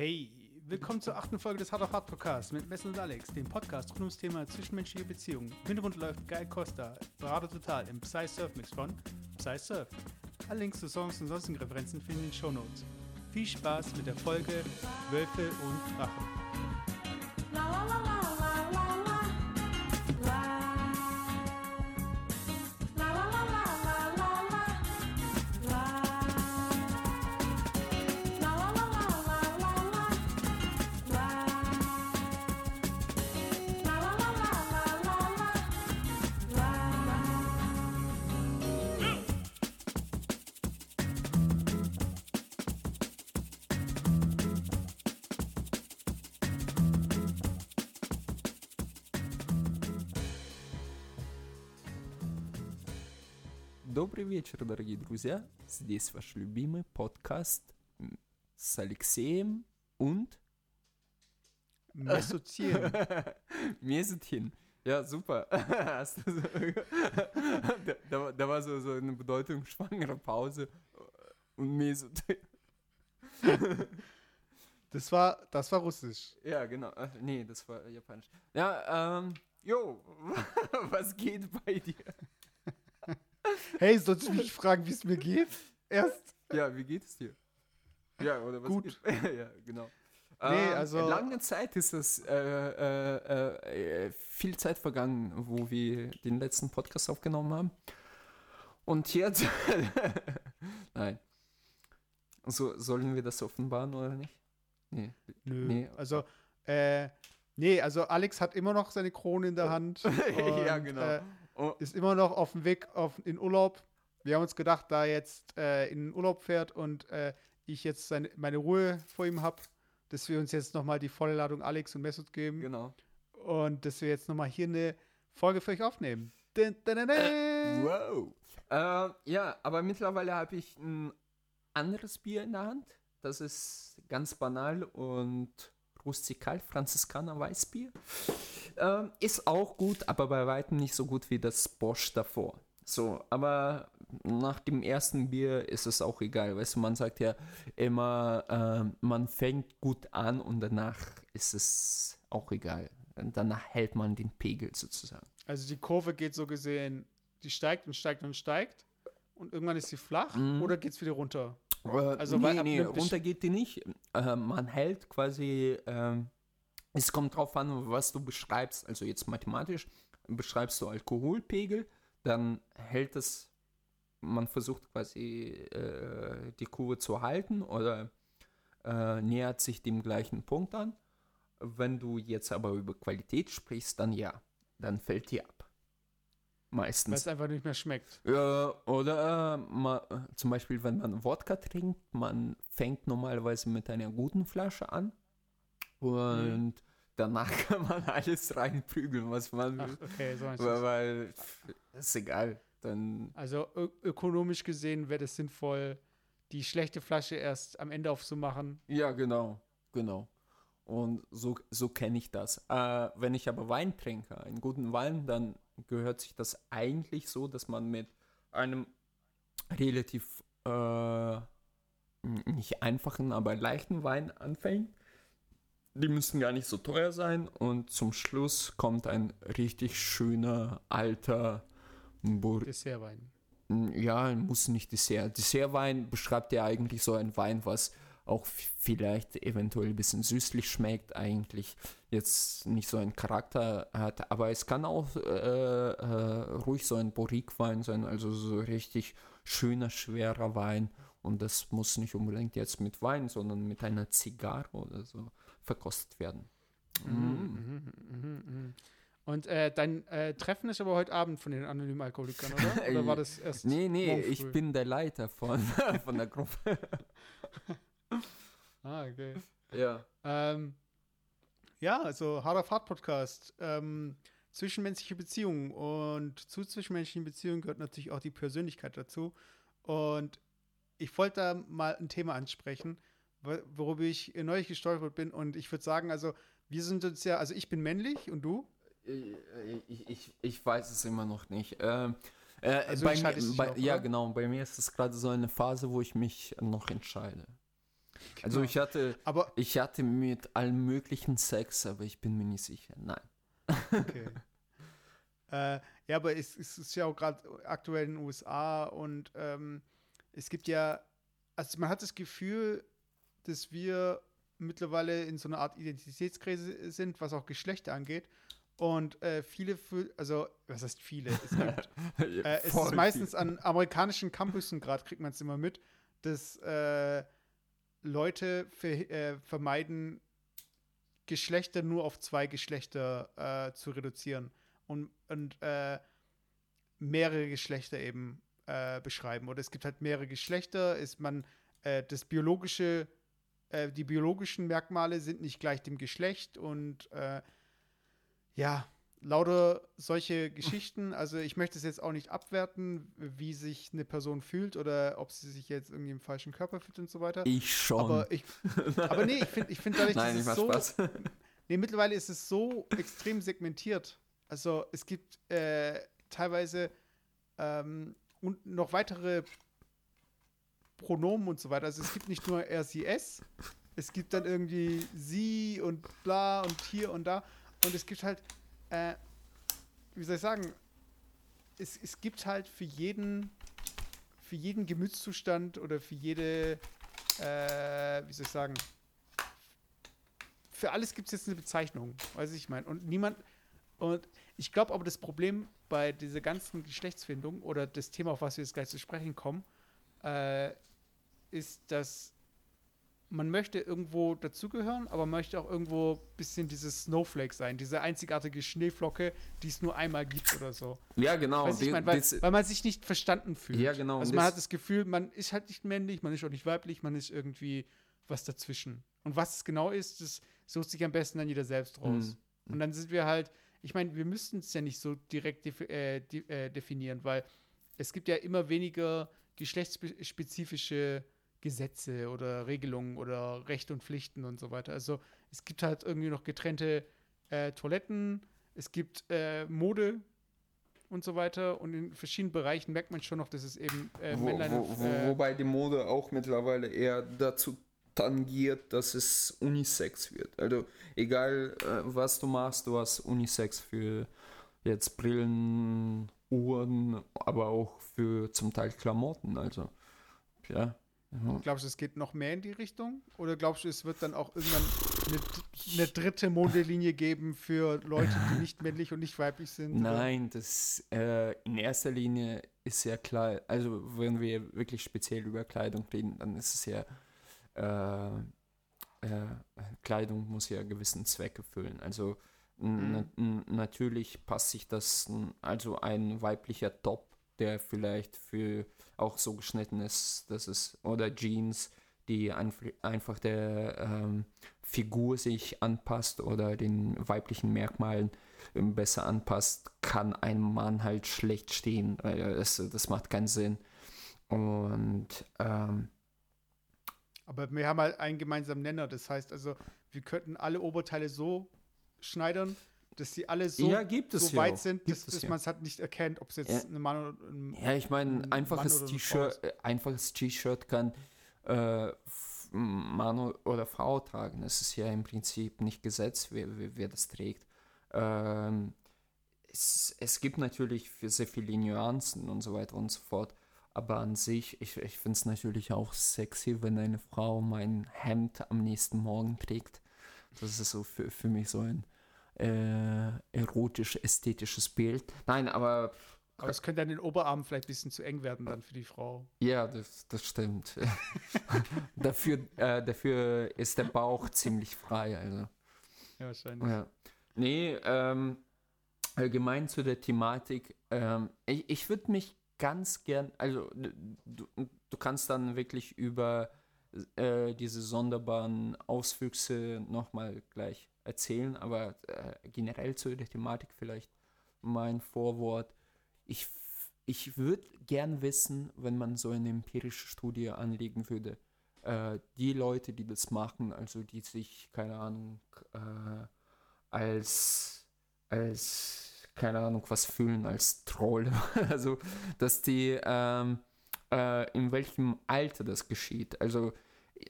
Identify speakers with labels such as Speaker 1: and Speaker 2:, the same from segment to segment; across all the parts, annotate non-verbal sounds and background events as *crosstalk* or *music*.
Speaker 1: Hey, willkommen zur achten Folge des Hard of Hard Podcasts mit Messel und Alex, dem Podcast rund ums Thema zwischenmenschliche Beziehungen. Im Hintergrund läuft Guy Costa, Berater Total im Psy Surf Mix von Psy Surf. Alle Links zu Songs und sonstigen Referenzen finden in den Show Notes. Viel Spaß mit der Folge Wölfe und Drachen.
Speaker 2: вечер, дорогие друзья. Здесь ваш любимый подкаст м, с Алексеем und
Speaker 1: Messozieren.
Speaker 2: Mesutchen. Ja, super. Hast du so, da, da, war- da war so, so eine bedeutungsschwangere Pause. Und Mesut.
Speaker 1: Das war, das war russisch.
Speaker 2: Ja, genau. Ach, nee, das war japanisch. Ja, ähm, jo, *laughs* was geht bei dir?
Speaker 1: Hey, sollst du mich fragen, wie es mir geht? Erst.
Speaker 2: Ja, wie geht es dir? Ja, oder was
Speaker 1: Gut. *laughs*
Speaker 2: Ja, genau.
Speaker 1: Nee,
Speaker 2: Ähm,
Speaker 1: also-
Speaker 2: Lange Zeit ist es äh, äh, äh, viel Zeit vergangen, wo wir den letzten Podcast aufgenommen haben. Und jetzt. *laughs* Nein. So, sollen wir das offenbaren oder nicht? Nee.
Speaker 1: Nö.
Speaker 2: Nee.
Speaker 1: Also, äh, nee, also Alex hat immer noch seine Krone in der Hand. *laughs*
Speaker 2: ja,
Speaker 1: und,
Speaker 2: genau.
Speaker 1: Äh,
Speaker 2: Oh,
Speaker 1: ist immer noch auf dem Weg auf, in Urlaub. Wir haben uns gedacht, da er jetzt äh, in den Urlaub fährt und äh, ich jetzt seine, meine Ruhe vor ihm habe, dass wir uns jetzt nochmal die volle Ladung Alex und Mesut geben
Speaker 2: genau.
Speaker 1: und dass wir jetzt nochmal hier eine Folge für euch aufnehmen. Dun, dun, dun, dun.
Speaker 2: Wow. Äh, ja, aber mittlerweile habe ich ein anderes Bier in der Hand. Das ist ganz banal und rustikal, Franziskaner Weißbier. Ähm, ist auch gut, aber bei weitem nicht so gut wie das Bosch davor. So, aber nach dem ersten Bier ist es auch egal. Weißt du, man sagt ja immer, ähm, man fängt gut an und danach ist es auch egal. Und danach hält man den Pegel sozusagen.
Speaker 1: Also die Kurve geht so gesehen, die steigt und steigt und steigt und irgendwann ist sie flach oder geht es wieder runter?
Speaker 2: Also
Speaker 1: Also,
Speaker 2: nee, nee, runter geht die nicht. Äh, man hält quasi, ähm, es kommt drauf an, was du beschreibst. Also jetzt mathematisch beschreibst du Alkoholpegel, dann hält es, man versucht quasi äh, die Kurve zu halten oder äh, nähert sich dem gleichen Punkt an. Wenn du jetzt aber über Qualität sprichst, dann ja, dann fällt die ab.
Speaker 1: Weil
Speaker 2: Meistens.
Speaker 1: es einfach nicht mehr schmeckt.
Speaker 2: Oder äh, ma, äh, zum Beispiel, wenn man Wodka trinkt, man fängt normalerweise mit einer guten Flasche an und danach *laughs* kann man alles reinprügeln, was man
Speaker 1: Ach,
Speaker 2: will.
Speaker 1: okay, so
Speaker 2: weil, weil pff, ist egal. Dann
Speaker 1: Also ökonomisch gesehen wäre es sinnvoll, die schlechte Flasche erst am Ende aufzumachen.
Speaker 2: ja, genau, genau. Und so, so kenne ich das. Äh, wenn ich aber Wein trinke, einen guten Wein, dann gehört sich das eigentlich so, dass man mit einem relativ äh, nicht einfachen, aber leichten Wein anfängt. Die müssen gar nicht so teuer sein und zum Schluss kommt ein richtig schöner alter Bur
Speaker 1: Dessertwein.
Speaker 2: ja, muss nicht Dessert. Dessertwein beschreibt ja eigentlich so ein Wein, was auch vielleicht eventuell ein bisschen süßlich schmeckt, eigentlich jetzt nicht so einen Charakter hat, aber es kann auch äh, äh, ruhig so ein Bourrique-Wein sein, also so richtig schöner, schwerer Wein und das muss nicht unbedingt jetzt mit Wein, sondern mit einer Zigarre oder so verkostet werden.
Speaker 1: Und äh, dein äh, Treffen ist aber heute Abend von den anonymen Alkoholikern, oder? *laughs* Oder war das erst?
Speaker 2: Nee, nee, ich bin der Leiter von, *laughs* von der Gruppe. *laughs*
Speaker 1: Ah, okay.
Speaker 2: ja.
Speaker 1: Ähm, ja, also Hard of Hard Podcast. Ähm, zwischenmenschliche Beziehungen. Und zu zwischenmenschlichen Beziehungen gehört natürlich auch die Persönlichkeit dazu. Und ich wollte da mal ein Thema ansprechen, worüber ich neulich gestolpert bin. Und ich würde sagen, also wir sind uns ja, also ich bin männlich und du?
Speaker 2: Ich, ich, ich weiß es immer noch nicht. Ähm, äh,
Speaker 1: Also
Speaker 2: bei mir, bei, ja, genau. Bei mir ist es gerade so eine Phase, wo ich mich noch entscheide. Also ich hatte,
Speaker 1: Aber
Speaker 2: ich hatte mit allem möglichen Sex, aber ich bin mir nicht sicher. Nein.
Speaker 1: Okay. *laughs* äh, ja, aber es, es ist ja auch gerade aktuell in den USA und ähm, es gibt ja, also man hat das Gefühl, dass wir mittlerweile in so einer Art Identitätskrise sind, was auch Geschlechter angeht. Und äh, viele, fühl- also, was heißt viele? Es, gibt, *laughs* äh, es ist meistens an amerikanischen Campussen gerade, kriegt man es immer mit, dass äh, Leute ver äh, vermeiden, Geschlechter nur auf zwei Geschlechter äh, zu reduzieren und, und äh, mehrere Geschlechter eben beschreiben. Oder es gibt halt mehrere Geschlechter, ist man das biologische, äh, die biologischen Merkmale sind nicht gleich dem Geschlecht und äh, ja, lauter solche *laughs* Geschichten. Also ich möchte es jetzt auch nicht abwerten, wie sich eine Person fühlt oder ob sie sich jetzt irgendwie im falschen Körper fühlt und so weiter.
Speaker 2: Ich schon.
Speaker 1: Aber ich, aber nee, ich finde, ich finde dadurch, *laughs*
Speaker 2: Nein, ich
Speaker 1: dass
Speaker 2: mach
Speaker 1: es so,
Speaker 2: Spaß. *laughs*
Speaker 1: nee, mittlerweile ist es so extrem segmentiert. Also es gibt äh, teilweise ähm, und noch weitere Pronomen und so weiter. Also es gibt nicht nur er, sie, es. Es gibt dann irgendwie sie und bla und hier und da. Und es gibt halt, äh, wie soll ich sagen, es, es gibt halt für jeden, für jeden Gemütszustand oder für jede, äh, wie soll ich sagen, für alles gibt es jetzt eine Bezeichnung, weiß ich meine. Und niemand, und ich glaube aber, das Problem bei dieser ganzen Geschlechtsfindung oder das Thema, auf was wir jetzt gleich zu sprechen kommen, äh, ist, dass man möchte irgendwo dazugehören, aber möchte auch irgendwo ein bisschen dieses Snowflake sein, diese einzigartige Schneeflocke, die es nur einmal gibt oder so.
Speaker 2: ja, genau.
Speaker 1: Weißt du, ich mein, weil, weil man sich nicht verstanden fühlt.
Speaker 2: Ja, genau,
Speaker 1: Also man hat das Gefühl, man ist halt nicht männlich, man ist auch nicht weiblich, man ist irgendwie was dazwischen. Und was es genau ist, das sucht sich am besten dann jeder selbst raus.
Speaker 2: Mhm.
Speaker 1: Und dann sind wir halt, ich meine, wir müssten es ja nicht so direkt defi äh, de äh, definieren, weil es gibt ja immer weniger geschlechtsspezifische Gesetze oder Regelungen oder Rechte und Pflichten und so weiter. Also es gibt halt irgendwie noch getrennte äh, Toiletten, es gibt äh, Mode und so weiter und in verschiedenen Bereichen merkt man schon noch, dass es eben äh,
Speaker 2: Wo,
Speaker 1: Männlein
Speaker 2: wo, wo,
Speaker 1: äh,
Speaker 2: wobei die Mode auch mittlerweile eher dazu tangiert, dass es Unisex wird. Also egal, äh, was du machst, du hast Unisex für jetzt Brillen, Uhren, aber auch für zum Teil Klamotten. Also ja. Ja.
Speaker 1: Glaubst du, es geht noch mehr in die Richtung? Oder glaubst du, es wird dann auch irgendwann eine, eine dritte Modelinie geben für Leute, die nicht männlich und nicht weiblich sind? oder?
Speaker 2: Nein, das äh, in erster Linie ist ja klar, also wenn wir wirklich speziell über Kleidung reden, dann ist es ja, äh, äh, Kleidung muss ja gewissen Zweck erfüllen. Also n- na, natürlich passt sich das, also ein weiblicher Top, der vielleicht für auch so geschnitten ist, dass es, oder Jeans, die einf einfach der ähm, Figur sich anpasst oder den weiblichen Merkmalen ähm, besser anpasst, kann ein Mann halt schlecht stehen. Das, das macht keinen Sinn. Und ähm,
Speaker 1: Aber wir haben halt einen gemeinsamen Nenner. Das heißt also, wir könnten alle Oberteile so schneidern, dass sie alle so,
Speaker 2: ja, gibt es
Speaker 1: so weit
Speaker 2: auch.
Speaker 1: sind,
Speaker 2: Gibt
Speaker 1: dass, dass man es halt nicht erkennt, ob es jetzt
Speaker 2: Ja.
Speaker 1: ein Mann oder ein
Speaker 2: Ja, ich meine,
Speaker 1: ein
Speaker 2: einfaches T-Shirt, äh, einfaches T-Shirt kann äh, Mann oder Frau tragen. Es ist ja im Prinzip nicht Gesetz, wer, wer, wer das trägt. Ähm, es, es gibt natürlich sehr viele Nuancen und so weiter und so fort. Aber an sich, ich, ich finde es natürlich auch sexy, wenn eine Frau mein Hemd am nächsten Morgen trägt. Das ist so für, für mich so ein äh, erotisch-ästhetisches Bild. Nein, aber
Speaker 1: Aber es könnte an den Oberarmen vielleicht ein bisschen zu eng werden dann für die Frau.
Speaker 2: ja, das, das stimmt. *laughs* dafür, äh, dafür ist der Bauch ziemlich frei. Also.
Speaker 1: Ja, wahrscheinlich.
Speaker 2: Ja. Nee, ähm, allgemein zu der Thematik. Ähm, ich ich würde mich ganz gern, also du, du kannst dann wirklich über äh, diese sonderbaren Auswüchse nochmal gleich erzählen, aber äh, generell zu der Thematik vielleicht mein Vorwort. Ich, ich würde gern wissen, wenn man so eine empirische Studie anlegen würde, äh, die Leute, die das machen, also die sich, keine Ahnung, äh, als, als, keine Ahnung, was fühlen, als Troll. *laughs* also, dass die, ähm, äh, in welchem Alter das geschieht. Also,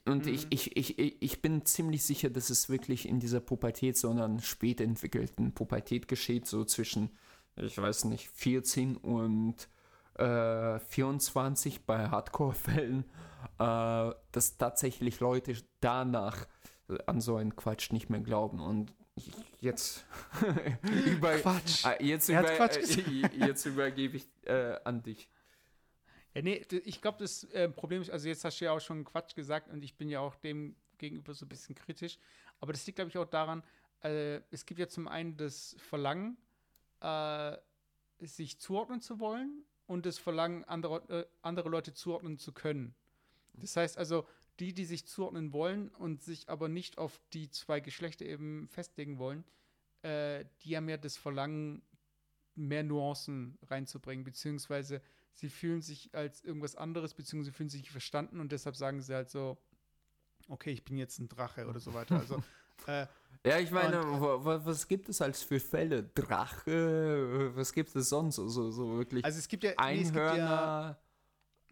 Speaker 2: Und mhm. ich, ich, ich, ich bin ziemlich sicher, dass es wirklich in dieser Pubertät, sondern spät entwickelten Pubertät geschieht, so zwischen, ich weiß nicht, 14 und äh, 24 bei Hardcore-Fällen, äh, dass tatsächlich Leute danach an so einen Quatsch nicht mehr glauben. Und jetzt, *laughs* über, Quatsch. Äh, jetzt, über, äh, jetzt übergebe ich äh, an dich.
Speaker 1: Ja, nee, ich glaube, das äh, Problem ist, also jetzt hast du ja auch schon Quatsch gesagt und ich bin ja auch dem gegenüber so ein bisschen kritisch. Aber das liegt, glaube ich, auch daran, äh, es gibt ja zum einen das Verlangen, äh, sich zuordnen zu wollen und das Verlangen, andere, äh, andere Leute zuordnen zu können. Das heißt also, die, die sich zuordnen wollen und sich aber nicht auf die zwei Geschlechter eben festlegen wollen, äh, die haben ja das Verlangen, mehr Nuancen reinzubringen, beziehungsweise sie fühlen sich als irgendwas anderes, beziehungsweise sie fühlen sich nicht verstanden und deshalb sagen sie halt so, okay, ich bin jetzt ein Drache oder so weiter. Also, *laughs*
Speaker 2: äh, ja, ich meine, und, was gibt es als für Fälle? Drache, was gibt es sonst? So, so wirklich
Speaker 1: also es gibt ja, Einhörner. Nee, ja,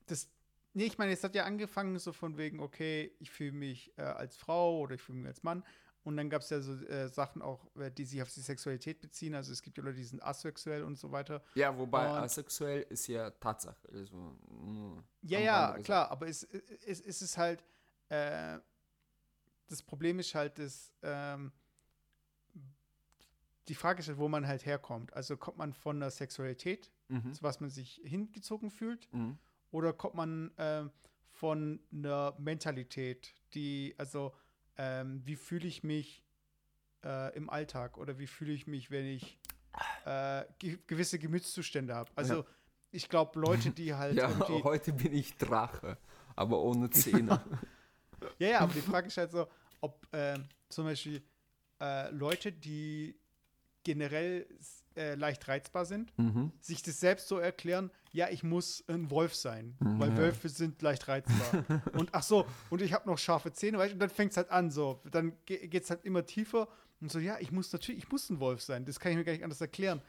Speaker 1: das, nee, ich meine, es hat ja angefangen so von wegen, okay, ich fühle mich äh, als Frau oder ich fühle mich als Mann und dann gab es ja so äh, Sachen auch, äh, die sich auf die Sexualität beziehen. Also es gibt ja Leute, die sind asexuell und so weiter.
Speaker 2: Ja, wobei und asexuell ist ja Tatsache. Also,
Speaker 1: ja, ja, klar, aber es, es, es ist halt, äh, das Problem ist halt, dass ähm, die Frage ist halt, wo man halt herkommt. Also kommt man von der Sexualität, mhm. zu was man sich hingezogen fühlt, mhm. oder kommt man äh, von einer Mentalität, die, also ähm, wie fühle ich mich äh, im Alltag oder wie fühle ich mich, wenn ich äh, ge gewisse Gemütszustände habe. Also ja. ich glaube, Leute, die *laughs* halt.
Speaker 2: ja, heute bin ich Drache, aber ohne *laughs* Zähne.
Speaker 1: ja, ja, aber die Frage ist halt so, ob äh, zum Beispiel äh, Leute, die generell äh, leicht reizbar sind, mhm. sich das selbst so erklären, ja, ich muss ein Wolf sein, mhm. weil Wölfe sind leicht reizbar. *laughs* und ach so, und ich habe noch scharfe Zähne, weißt, und dann fängt es halt an so, dann ge geht es halt immer tiefer und so, ja, ich muss natürlich, ich muss ein Wolf sein, das kann ich mir gar nicht anders erklären.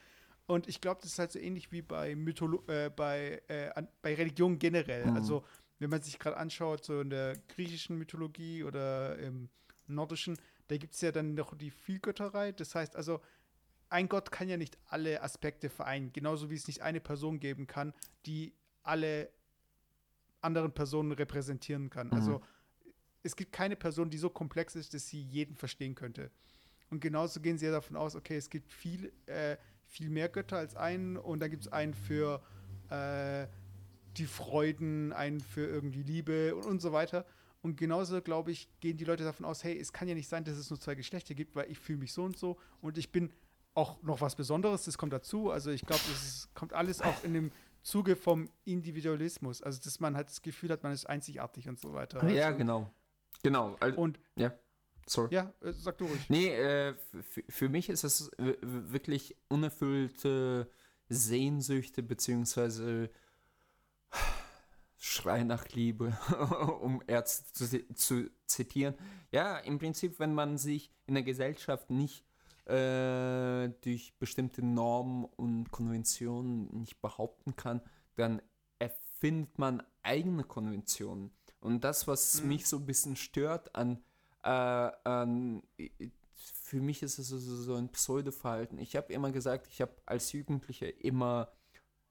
Speaker 1: Und ich glaube, das ist halt so ähnlich wie bei Mytholo äh, bei, äh, an, bei Religion generell. Mhm. Also, wenn man sich gerade anschaut, so in der griechischen Mythologie oder im nordischen, da gibt es ja dann noch die Vielgötterei. Das heißt also, ein Gott kann ja nicht alle Aspekte vereinen, genauso wie es nicht eine Person geben kann, die alle anderen Personen repräsentieren kann. Mhm. Also es gibt keine Person, die so komplex ist, dass sie jeden verstehen könnte. Und genauso gehen sie ja davon aus, okay, es gibt viel, äh, viel mehr Götter als einen und da gibt es einen für äh, die Freuden, einen für irgendwie Liebe und, und so weiter. Und genauso, glaube ich, gehen die Leute davon aus, hey, es kann ja nicht sein, dass es nur zwei Geschlechter gibt, weil ich fühle mich so und so und ich bin auch noch was Besonderes, das kommt dazu. Also ich glaube, es kommt alles auch in dem Zuge vom Individualismus. Also dass man halt das Gefühl hat, man ist einzigartig und so weiter.
Speaker 2: Ja, also, genau. Genau.
Speaker 1: Also, und
Speaker 2: ja. Sorry.
Speaker 1: Ja, äh, sag du ruhig.
Speaker 2: Nee, äh, für mich ist es wirklich unerfüllte Sehnsüchte, beziehungsweise Schrei nach Liebe, *laughs* um Ärzte zu, zu, zitieren. Ja, im Prinzip, wenn man sich in der Gesellschaft nicht äh, durch bestimmte Normen und Konventionen nicht behaupten kann, dann erfindet man eigene Konventionen. Und das, was mhm. mich so ein bisschen stört an, äh, an für mich ist es so, so ein Pseudo-Verhalten. Ich habe immer gesagt, ich habe als Jugendlicher immer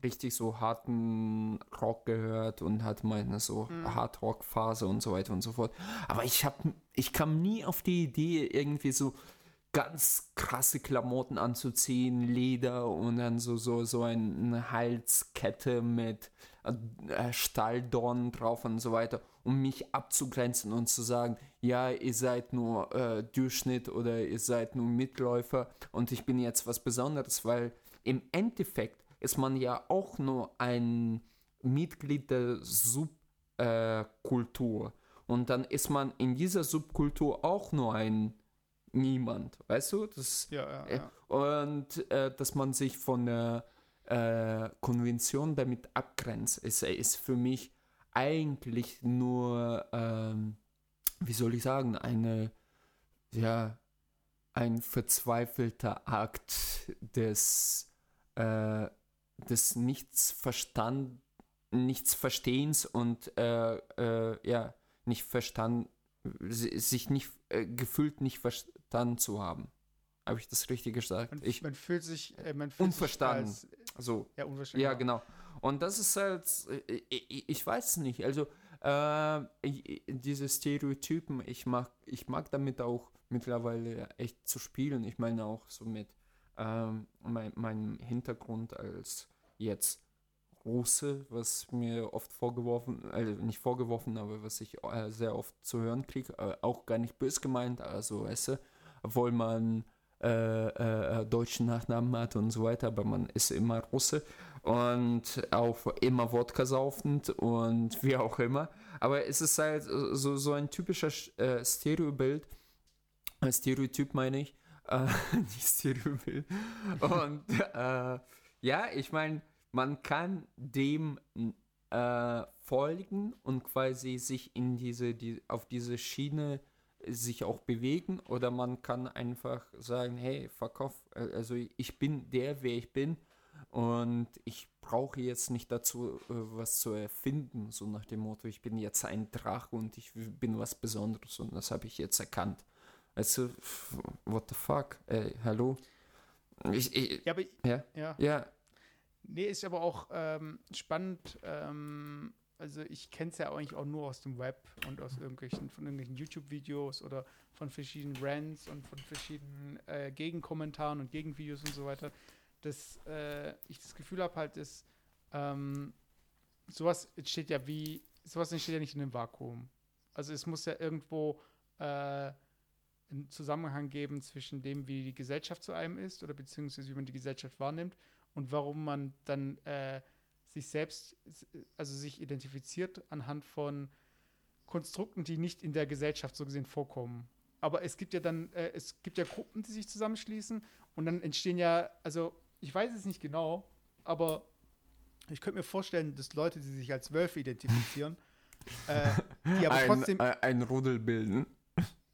Speaker 2: richtig so harten Rock gehört und hatte meine so mhm. Hard-Rock-Phase und so weiter und so fort. Aber ich habe, ich kam nie auf die Idee, irgendwie so ganz krasse Klamotten anzuziehen, Leder und dann so, so, so eine Halskette mit äh, Stalldorn drauf und so weiter, um mich abzugrenzen und zu sagen, ja, ihr seid nur äh, Durchschnitt oder ihr seid nur Mitläufer und ich bin jetzt was Besonderes, weil im Endeffekt ist man ja auch nur ein Mitglied der Subkultur. Äh, und dann ist man in dieser Subkultur auch nur ein niemand, weißt du? Das,
Speaker 1: ja, ja,
Speaker 2: äh, ja. Und äh, dass man sich von der äh, Konvention damit abgrenzt, ist, ist für mich eigentlich nur, ähm, wie soll ich sagen, eine, ja, ein verzweifelter Akt des, äh, des Nichts verstand, Nichts Verstehens und äh, äh, ja, nicht verstanden, sich nicht äh, gefühlt nicht verstanden zu haben. Habe ich das richtig gesagt?
Speaker 1: Man,
Speaker 2: ich,
Speaker 1: man fühlt sich, äh, man fühlt
Speaker 2: unverstanden.
Speaker 1: Sich als,
Speaker 2: so.
Speaker 1: ja, unverstanden.
Speaker 2: Ja, genau. Und das ist halt, ich, ich, ich weiß nicht, also äh, diese Stereotypen, ich mag, ich mag damit auch mittlerweile echt zu spielen. Ich meine auch so mit ähm, mein, meinem Hintergrund als jetzt Russe, was mir oft vorgeworfen, also nicht vorgeworfen, aber was ich äh, sehr oft zu hören kriege, äh, auch gar nicht bös gemeint, also weißt du, obwohl man äh, äh, deutschen Nachnamen hat und so weiter, aber man ist immer Russe und auch immer Wodka saufend und wie auch immer. Aber es ist halt so, so ein typischer äh, Stereobild, äh, Stereotyp meine ich, äh, *laughs* nicht Stereobild. Und äh, ja, ich meine, man kann dem äh, folgen und quasi sich in diese, die, auf diese Schiene sich auch bewegen oder man kann einfach sagen, hey, verkauf, äh, also ich bin der, wer ich bin und ich brauche jetzt nicht dazu äh, was zu erfinden, so nach dem Motto, ich bin jetzt ein Drache und ich bin was Besonderes und das habe ich jetzt erkannt. Also, what the fuck? Ey, hallo?
Speaker 1: Ich, ich, ja, aber,
Speaker 2: ja, ja, ja.
Speaker 1: Nee, ist aber auch ähm, spannend. Ähm, also ich kenne es ja eigentlich auch nur aus dem Web und aus irgendwelchen, von irgendwelchen YouTube-Videos oder von verschiedenen Rants und von verschiedenen äh, Gegenkommentaren und Gegenvideos und so weiter, dass äh, ich das Gefühl habe halt, dass ähm, sowas entsteht ja wie, sowas entsteht ja nicht in einem Vakuum. Also es muss ja irgendwo äh, einen Zusammenhang geben zwischen dem, wie die Gesellschaft zu einem ist oder beziehungsweise wie man die Gesellschaft wahrnimmt und warum man dann äh, sich selbst, also sich identifiziert anhand von Konstrukten, die nicht in der Gesellschaft so gesehen vorkommen. Aber es gibt ja dann, äh, es gibt ja Gruppen, die sich zusammenschließen und dann entstehen ja, also ich weiß es nicht genau, aber ich könnte mir vorstellen, dass Leute, die sich als Wölfe identifizieren, äh, die aber
Speaker 2: ein,
Speaker 1: trotzdem.
Speaker 2: Ein, ein Rudel bilden.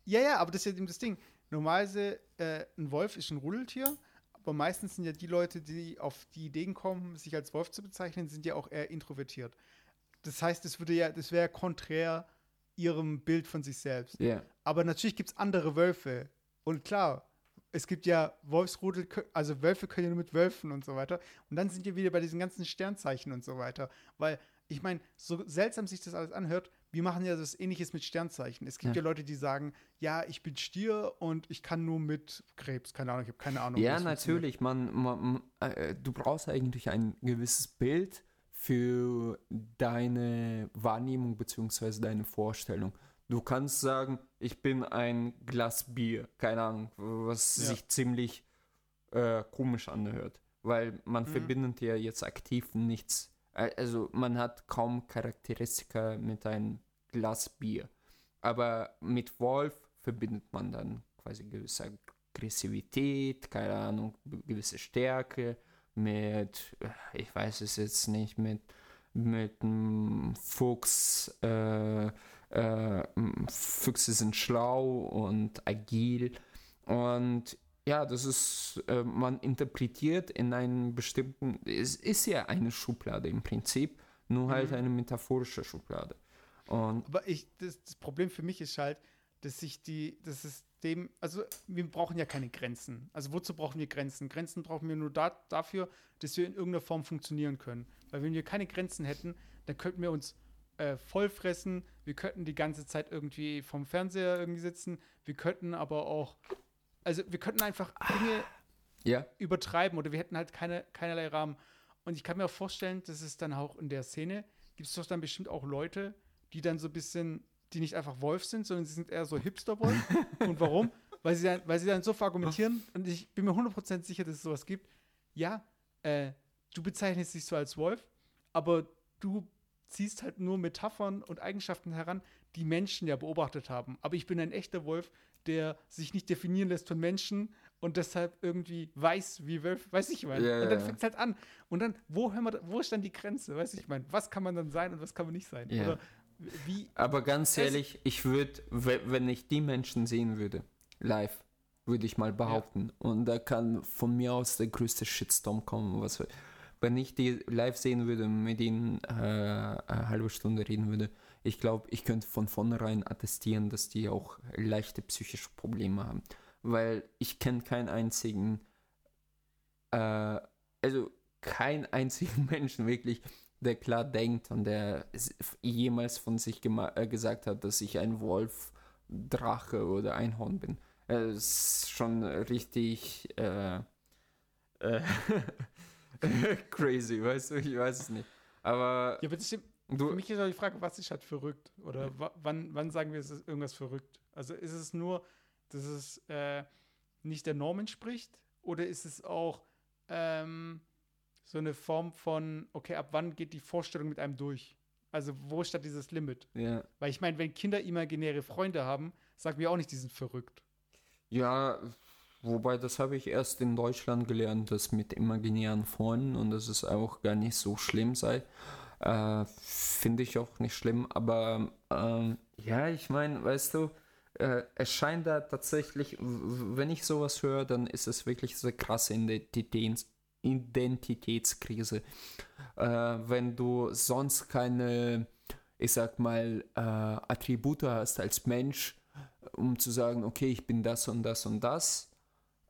Speaker 1: Ja, ja, aber das ist ja eben das Ding. Normalerweise, äh, ein Wolf ist ein Rudeltier aber meistens sind ja die Leute, die auf die Ideen kommen, sich als Wolf zu bezeichnen, sind ja auch eher introvertiert. Das heißt, das würde ja, das wäre konträr ihrem Bild von sich selbst.
Speaker 2: Yeah.
Speaker 1: Aber natürlich gibt es andere Wölfe. Und klar, es gibt ja Wolfsrudel, also Wölfe können ja nur mit Wölfen und so weiter. Und dann sind wir wieder bei diesen ganzen Sternzeichen und so weiter. Weil, ich meine, so seltsam sich das alles anhört, wir machen ja das Ähnliches mit Sternzeichen. Es gibt ja. ja. Leute, die sagen, ja, ich bin Stier und ich kann nur mit Krebs. Keine Ahnung, ich habe keine Ahnung.
Speaker 2: Ja, natürlich. Man, man äh, du brauchst eigentlich ein gewisses Bild für deine Wahrnehmung bzw. deine Vorstellung. Du kannst sagen, ich bin ein Glas Bier. Keine Ahnung, was ja. sich ziemlich äh, komisch anhört. Weil man mhm. verbindet ja jetzt aktiv nichts also man hat kaum Charakteristika mit einem Glas Bier. Aber mit Wolf verbindet man dann quasi gewisse Aggressivität, keine Ahnung, gewisse Stärke, mit, äh, ich weiß es jetzt nicht, mit, mit einem Fuchs, äh, äh, Füchse sind schlau und agil. Und ja, das ist, äh, man interpretiert in einem bestimmten, es ist ja eine Schublade im Prinzip, nur halt mhm. eine metaphorische Schublade. Und
Speaker 1: Aber ich, das, das, Problem für mich ist halt, dass sich die, das System, also wir brauchen ja keine Grenzen. Also wozu brauchen wir Grenzen? Grenzen brauchen wir nur da, dafür, dass wir in irgendeiner Form funktionieren können. Weil wenn wir keine Grenzen hätten, dann könnten wir uns äh, vollfressen, wir könnten die ganze Zeit irgendwie vom Fernseher irgendwie sitzen, wir könnten aber auch also wir könnten einfach Dinge
Speaker 2: ja.
Speaker 1: übertreiben oder wir hätten halt keine, keinerlei Rahmen. Und ich kann mir auch vorstellen, dass es dann auch in der Szene gibt es doch dann bestimmt auch Leute, die dann so ein bisschen, die nicht einfach Wolf sind, sondern sie sind eher so Hipster-Wolf. *laughs* und warum? Weil sie, dann, weil sie dann so argumentieren, und ich bin mir 100% sicher, dass es sowas gibt. Ja, äh, du bezeichnest dich so als Wolf, aber du ziehst halt nur Metaphern und Eigenschaften heran, die Menschen ja beobachtet haben. Aber ich bin ein echter Wolf, der sich nicht definieren lässt von Menschen und deshalb irgendwie weiß, wie Wölfe, weiß ich mal. Yeah, und dann fängt es halt an. Und dann, wo, wir, wo ist dann die Grenze? Weiß ich mal. Was kann man dann sein und was kann man nicht sein?
Speaker 2: Yeah. Oder wie. Aber ganz ehrlich, ich würde, wenn ich die Menschen sehen würde, live, würde ich mal behaupten. Ja. Und da kann von mir aus der größte Shitstorm kommen, was wenn ich die live sehen würde, mit ihnen äh, eine halbe Stunde reden würde, ich glaube, ich könnte von vornherein attestieren, dass die auch leichte psychische Probleme haben. Weil ich kenne keinen einzigen, äh, also keinen einzigen *laughs* Menschen wirklich, der klar denkt und der jemals von sich äh, gesagt hat, dass ich ein Wolf, Drache oder Einhorn bin. Es ist schon richtig äh, äh, *laughs* crazy, weißt du? Ich weiß es nicht. Aber.
Speaker 1: Ja, das stimmt. Du, Für mich ist auch die Frage, was ist halt verrückt? Oder wann, wann sagen wir, es ist irgendwas verrückt? Also ist es nur, dass es äh, nicht der Norm entspricht? Oder ist es auch ähm, so eine Form von, okay, ab wann geht die Vorstellung mit einem durch? Also wo steht dieses Limit?
Speaker 2: Ja.
Speaker 1: Weil ich meine, wenn Kinder imaginäre Freunde haben, sagen wir auch nicht, die sind verrückt.
Speaker 2: Ja, wobei das habe ich erst in Deutschland gelernt, das mit imaginären Freunden und dass es auch gar nicht so schlimm sei. Äh, Finde ich auch nicht schlimm, aber ähm, ja, ich meine, weißt du, äh, es scheint da tatsächlich, wenn ich sowas höre, dann ist es wirklich so krasse Identitäts Identitätskrise. Äh, wenn du sonst keine, ich sag mal, äh, Attribute hast als Mensch, um zu sagen, okay, ich bin das und das und das.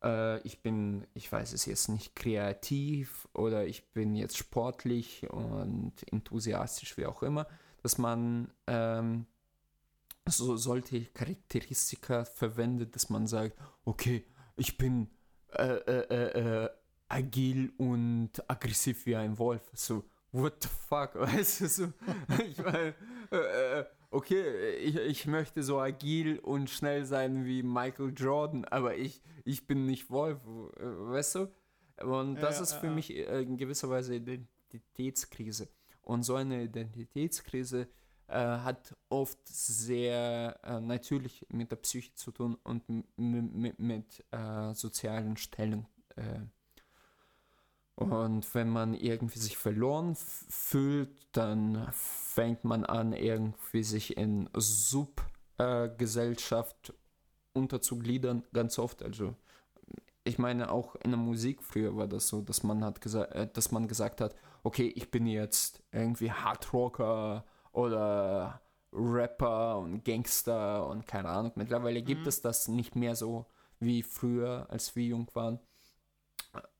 Speaker 2: Äh, ich bin, ich weiß es jetzt nicht, kreativ oder ich bin jetzt sportlich und enthusiastisch, wie auch immer, dass man ähm, so solche Charakteristika verwendet, dass man sagt, okay, ich bin äh, äh, äh, äh agil und aggressiv wie ein Wolf. So, what the fuck, *laughs* weißt du, so, *laughs* ich meine, okay, ich, ich möchte so agil und schnell sein wie Michael Jordan, aber ich, ich bin nicht Wolf, äh, weißt du? Und das ja, ist für ja. mich in gewisser Weise Identitätskrise. Und so eine Identitätskrise äh, hat oft sehr äh, natürlich mit der Psyche zu tun und mit, mit äh, sozialen Stellen und wenn man irgendwie sich verloren fühlt, dann fängt man an, irgendwie sich in Subgesellschaft äh, unterzugliedern, ganz oft. Also ich meine, auch in der Musik früher war das so, dass man hat gesagt, äh, dass man gesagt hat, okay, ich bin jetzt irgendwie Hardrocker oder Rapper und Gangster und keine Ahnung. Mittlerweile gibt mhm. es das nicht mehr so wie früher, als wir jung waren.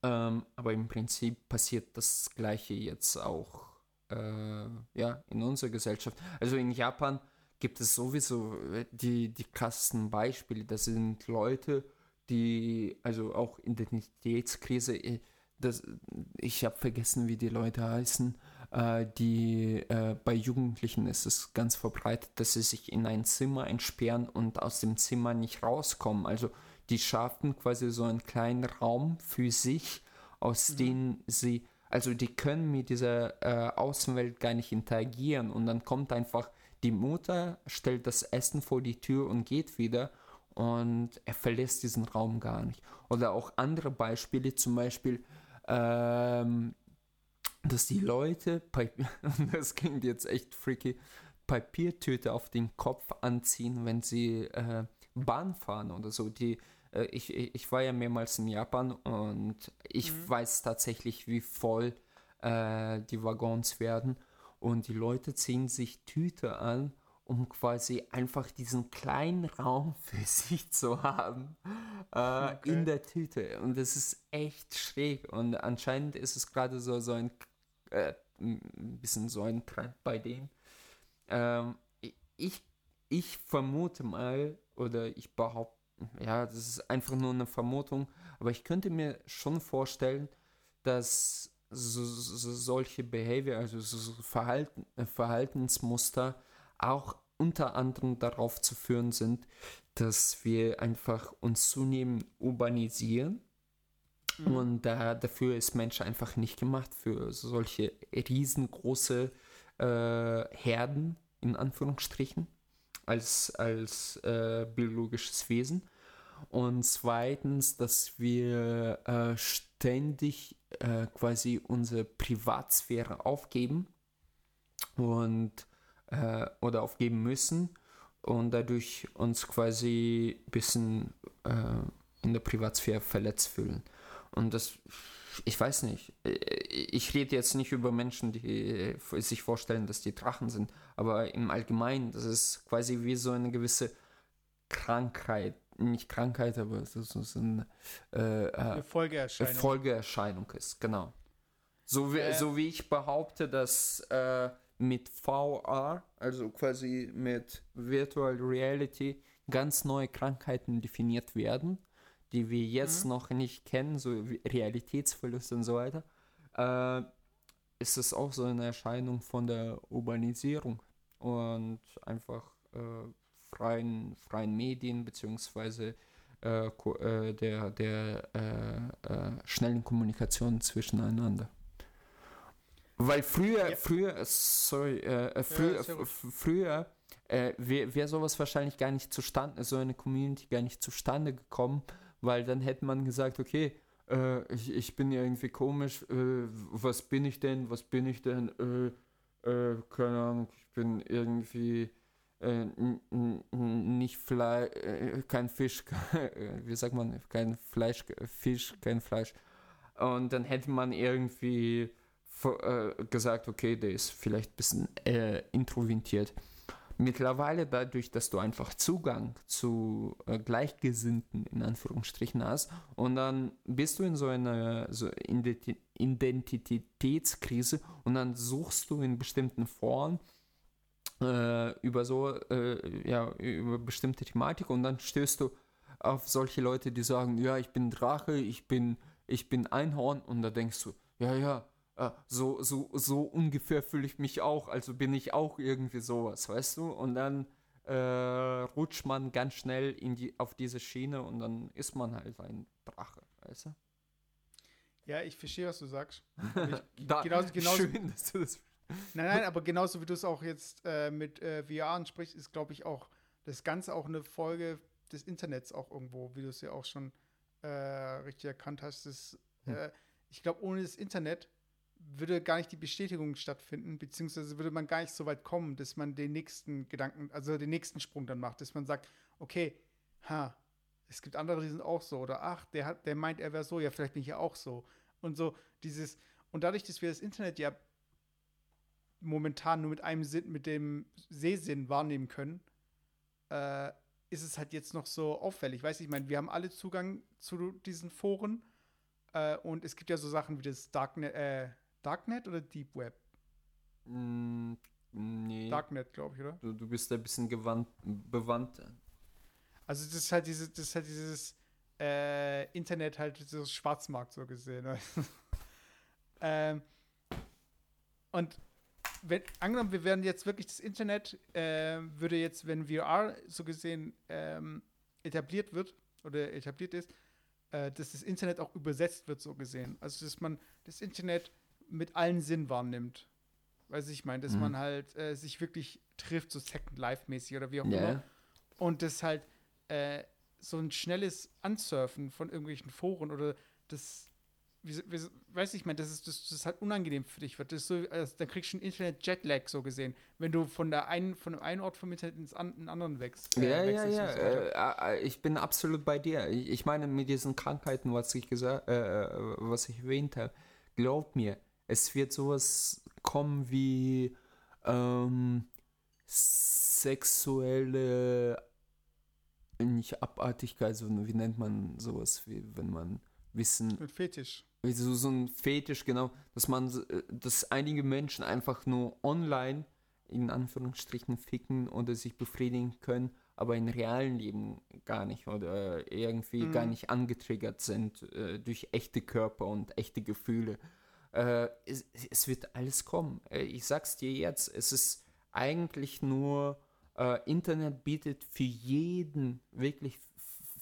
Speaker 2: Ähm, aber im Prinzip passiert das Gleiche jetzt auch äh, ja, in unserer Gesellschaft. Also in Japan gibt es sowieso äh, die, die krassesten Beispiele. Das sind Leute, die, also auch Identitätskrise, äh, das, ich habe vergessen, wie die Leute heißen, äh, die äh, bei Jugendlichen ist es ganz verbreitet, dass sie sich in ein Zimmer entsperren und aus dem Zimmer nicht rauskommen. Also die schaffen quasi so einen kleinen Raum für sich, aus mhm. dem sie, also die können mit dieser äh, Außenwelt gar nicht interagieren und dann kommt einfach die Mutter, stellt das Essen vor die Tür und geht wieder und er verlässt diesen Raum gar nicht. Oder auch andere Beispiele, zum Beispiel, ähm, dass die Leute, *laughs* das klingt jetzt echt freaky, Papiertüte auf den Kopf anziehen, wenn sie äh, Bahn fahren oder so. Die, ich, ich war ja mehrmals in Japan und ich mhm. weiß tatsächlich, wie voll äh, die Waggons werden. Und die Leute ziehen sich Tüte an, um quasi einfach diesen kleinen Raum *laughs* für sich zu haben äh, okay. in der Tüte. Und das ist echt schräg. Und anscheinend ist es gerade so, so ein äh, ein bisschen so ein Trend bei denen. Ähm, ich, ich vermute mal, oder ich behaupte, ja, das ist einfach nur eine Vermutung, aber ich könnte mir schon vorstellen, dass so, so solche Behavior, also so Verhalten, äh, Verhaltensmuster auch unter anderem darauf zu führen sind, dass wir einfach uns zunehmend urbanisieren. Mhm. Und äh, dafür ist Mensch einfach nicht gemacht für solche riesengroße äh, Herden, in Anführungsstrichen als, als äh, biologisches Wesen. Und zweitens, dass wir äh, ständig äh, quasi unsere Privatsphäre aufgeben und äh, oder aufgeben müssen und dadurch uns quasi ein bisschen äh, in der Privatsphäre verletzt fühlen. Und das ich weiß nicht. Äh, ich rede jetzt nicht über Menschen, die sich vorstellen, dass die Drachen sind, aber im Allgemeinen, das ist quasi wie so eine gewisse Krankheit. Nicht Krankheit, aber es ist so eine, äh, eine
Speaker 1: Folgeerscheinung.
Speaker 2: Folgeerscheinung ist, genau. So wie, äh. so wie ich behaupte, dass äh, mit VR, also quasi mit Virtual Reality, ganz neue Krankheiten definiert werden die wir jetzt mhm. noch nicht kennen, so Realitätsverlust und so weiter, äh, ist es auch so eine Erscheinung von der Urbanisierung und einfach äh, freien, freien Medien beziehungsweise äh, äh der, der äh, äh, schnellen Kommunikation zwischeneinander. Weil früher, ja. früher, sorry, früher, ja, früher wäre wär sowas wahrscheinlich gar nicht zustande, so eine Community gar nicht zustande gekommen, weil dann hätte man gesagt, okay, äh, ich, ich bin irgendwie komisch, äh, was bin ich denn, was bin ich denn, äh, äh keine Ahnung, ich bin irgendwie äh, nicht Fleisch, äh, kein Fisch, *laughs* wie sagt man, kein Fleisch, Fisch, kein Fleisch. Und dann hätte man irgendwie gesagt, okay, der ist vielleicht ein bisschen introvertiert. Mittlerweile dadurch, dass du einfach Zugang zu äh, Gleichgesinnten in Anführungsstrichen hast und dann bist du in so einer so Identitätskrise und dann suchst du in bestimmten Foren äh, über so äh, ja über bestimmte Thematik und dann stößt du auf solche Leute, die sagen, ja, ich bin Drache, ich bin ich bin Einhorn und da denkst du, ja, ja, äh, so, so, so ungefähr fühle ich mich auch, also bin ich auch irgendwie sowas, weißt du? Und dann äh, rutscht man ganz schnell in die, auf diese Schiene und dann ist man halt ein Drache, weißt du?
Speaker 1: Ja, ich verstehe, was du sagst. *laughs* Ich, da, genauso, genauso, schön, dass du das. Nein, nein, aber genauso wie du es auch jetzt äh, mit äh, VR ansprichst, ist, glaube ich, auch das Ganze auch eine Folge des Internets auch irgendwo, wie du es ja auch schon äh, richtig erkannt hast. Das, hm. Äh, ich glaube, ohne das Internet würde gar nicht die Bestätigung stattfinden, beziehungsweise würde man gar nicht so weit kommen, dass man den nächsten Gedanken, also den nächsten Sprung dann macht, dass man sagt, okay, ha, es gibt andere, die sind auch so, oder ach, der hat, der meint, er wäre so, ja, vielleicht bin ich ja auch so. Und so dieses, und dadurch, dass wir das Internet ja momentan nur mit einem Sinn, mit dem Sehsinn wahrnehmen können, äh, ist es halt jetzt noch so auffällig. Weißt du, ich meine, wir haben alle Zugang zu diesen Foren äh, und es gibt ja so Sachen wie das Darknet, äh, Darknet oder Deep Web?
Speaker 2: Mm, nee.
Speaker 1: Darknet, glaube ich, oder?
Speaker 2: Du, du bist ein bisschen gewandt, bewandt.
Speaker 1: Also das ist halt dieses, das ist halt dieses äh, Internet halt so Schwarzmarkt so gesehen. *laughs* ähm, und wenn, angenommen, wir werden jetzt wirklich das Internet, äh, würde jetzt, wenn VR so gesehen ähm, etabliert wird oder etabliert ist, äh, dass das Internet auch übersetzt wird, so gesehen. Also dass man das Internet mit allen Sinn wahrnimmt. Weiß ich meine, dass mhm. man halt äh, sich wirklich trifft, so Second Life-mäßig oder wie auch yeah. immer. Und das halt äh, so ein schnelles Ansurfen von irgendwelchen Foren oder das, wie, wie, weiß ich meine, das ist, das, das halt unangenehm für dich wird. Das so, also, da kriegst du ein Internet-Jetlag so gesehen, wenn du von der einen, von dem einen Ort vom Internet ins an, anderen wächst.
Speaker 2: Äh, ja, ja, ja. So äh, äh, ich bin absolut bei dir. Ich, ich, meine, mit diesen Krankheiten, was ich gesagt, äh, äh, was ich erwähnt habe, glaub mir, es wird sowas kommen wie ähm, sexuelle nicht Abartigkeit, also wie nennt man sowas, wie wenn man wissen.
Speaker 1: Ein Fetisch.
Speaker 2: So, so ein Fetisch, genau, dass man, dass einige Menschen einfach nur online in Anführungsstrichen ficken oder sich befriedigen können, aber im realen Leben gar nicht oder irgendwie mhm. gar nicht angetriggert sind äh, durch echte Körper und echte Gefühle. Äh, es, es, wird alles kommen. Äh, ich sag's dir jetzt, es ist eigentlich nur, äh, Internet bietet für jeden, wirklich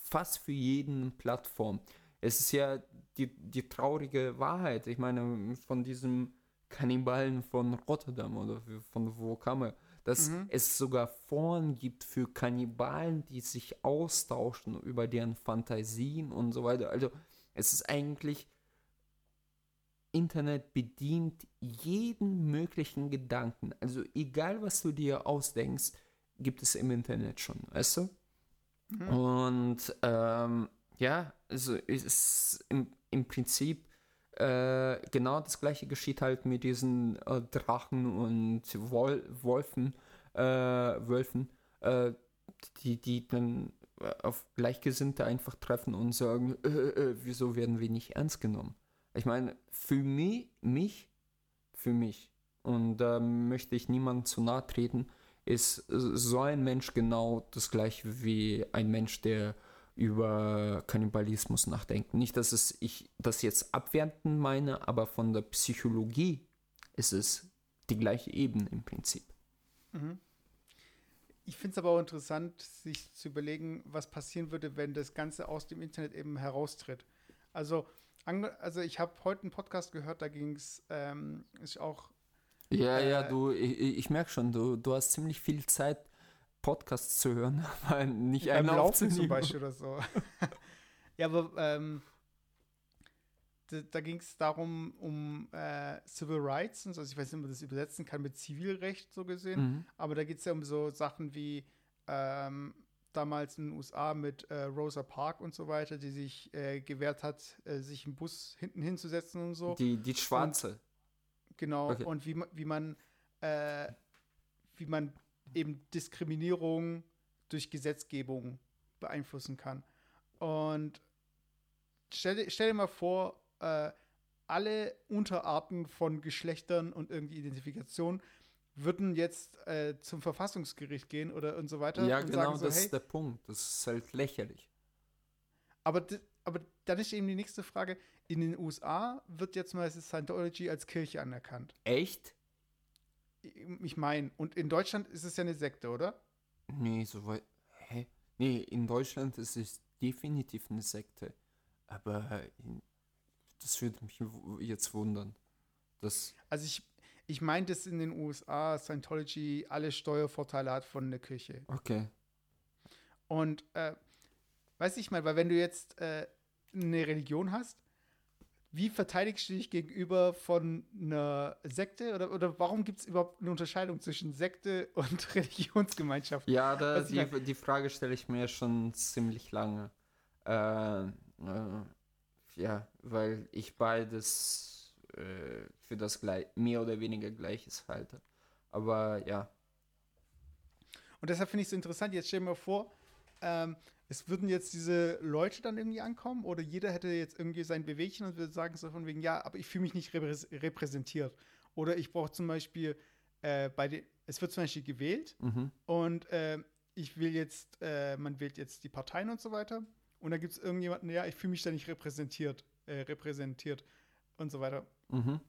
Speaker 2: fast für jeden Plattform. Es ist ja die, die traurige Wahrheit. Ich meine, von diesem Kannibalen von Rotterdam oder von wo kam er, dass mhm. es sogar Foren gibt für Kannibalen, die sich austauschen über deren Fantasien und so weiter. Also es ist eigentlich Internet bedient jeden möglichen Gedanken. Also egal, was du dir ausdenkst, gibt es im Internet schon, weißt du? Mhm. Und ähm, ja, also ist im, im Prinzip äh, genau das gleiche geschieht halt mit diesen äh, Drachen und Wol Wolfen, äh, Wölfen, äh, die, die dann auf Gleichgesinnte einfach treffen und sagen, *laughs* äh, äh, wieso werden wir nicht ernst genommen? Ich meine, für mich, mich, für mich, und da möchte ich niemandem zu nahe treten, ist so ein Mensch genau das gleiche wie ein Mensch, der über Kannibalismus nachdenkt. Nicht, dass es ich das jetzt abwertend meine, aber von der Psychologie ist es die gleiche Ebene im Prinzip.
Speaker 1: Mhm. Ich finde es aber auch interessant, sich zu überlegen, was passieren würde, wenn das Ganze aus dem Internet eben heraustritt. Also, also ich habe heute einen Podcast gehört, da ging es ähm, ist auch.
Speaker 2: Ja, äh, ja, du, ich, ich merke schon, du, du hast ziemlich viel Zeit, Podcasts zu hören, *laughs* aber nicht
Speaker 1: einen Beim Laufen zum Beispiel oder so. *laughs* *laughs* ja, aber ähm, da, da ging es darum, um äh, Civil Rights, also ich weiß nicht, ob man das übersetzen kann mit Zivilrecht so gesehen, mhm. aber da geht es ja um so Sachen wie ähm, damals in den USA mit äh, Rosa Park und so weiter, die sich äh, gewehrt hat, äh, sich im Bus hinten hinzusetzen und so.
Speaker 2: Die, die Schwarze.
Speaker 1: Und, genau, okay. und wie, wie man äh, wie man eben Diskriminierung durch Gesetzgebung beeinflussen kann. Und stell, stell dir mal vor, äh, alle Unterarten von Geschlechtern und irgendwie Identifikation würden jetzt äh, zum Verfassungsgericht gehen oder und so weiter.
Speaker 2: Ja, genau, so, das hey, ist der Punkt. Das ist halt lächerlich.
Speaker 1: Aber, aber dann ist eben die nächste Frage. In den USA wird jetzt mal Scientology als Kirche anerkannt.
Speaker 2: Echt?
Speaker 1: Ich meine, und in Deutschland ist es ja eine Sekte, oder?
Speaker 2: Nee, soweit. Hä? Nee, in Deutschland ist es definitiv eine Sekte. Aber in, das würde mich jetzt wundern. Dass
Speaker 1: also ich, ich meine, dass in den USA Scientology alle Steuervorteile hat von der Kirche.
Speaker 2: Okay.
Speaker 1: Und äh, weiß ich mal, weil wenn du jetzt äh, eine Religion hast, wie verteidigst du dich gegenüber von einer Sekte oder, oder warum gibt es überhaupt eine Unterscheidung zwischen Sekte und *laughs* Religionsgemeinschaft?
Speaker 2: Ja, da, die, die Frage stelle ich mir schon ziemlich lange. Äh, äh, ja, weil ich beides äh, für das gleich, mehr oder weniger Gleiches halte. Aber ja.
Speaker 1: Und deshalb finde ich es so interessant. Jetzt stell dir mal vor, ähm, es würden jetzt diese Leute dann irgendwie ankommen oder jeder hätte jetzt irgendwie sein Bewegchen und würde sagen so von wegen, ja, aber ich fühle mich nicht reprä repräsentiert. Oder ich brauche zum Beispiel äh, bei den, es wird zum Beispiel gewählt mhm. und äh, ich will jetzt, äh, man wählt jetzt die Parteien und so weiter und da gibt es irgendjemanden, ja, ich fühle mich da nicht repräsentiert, äh, repräsentiert und so weiter. Mhm.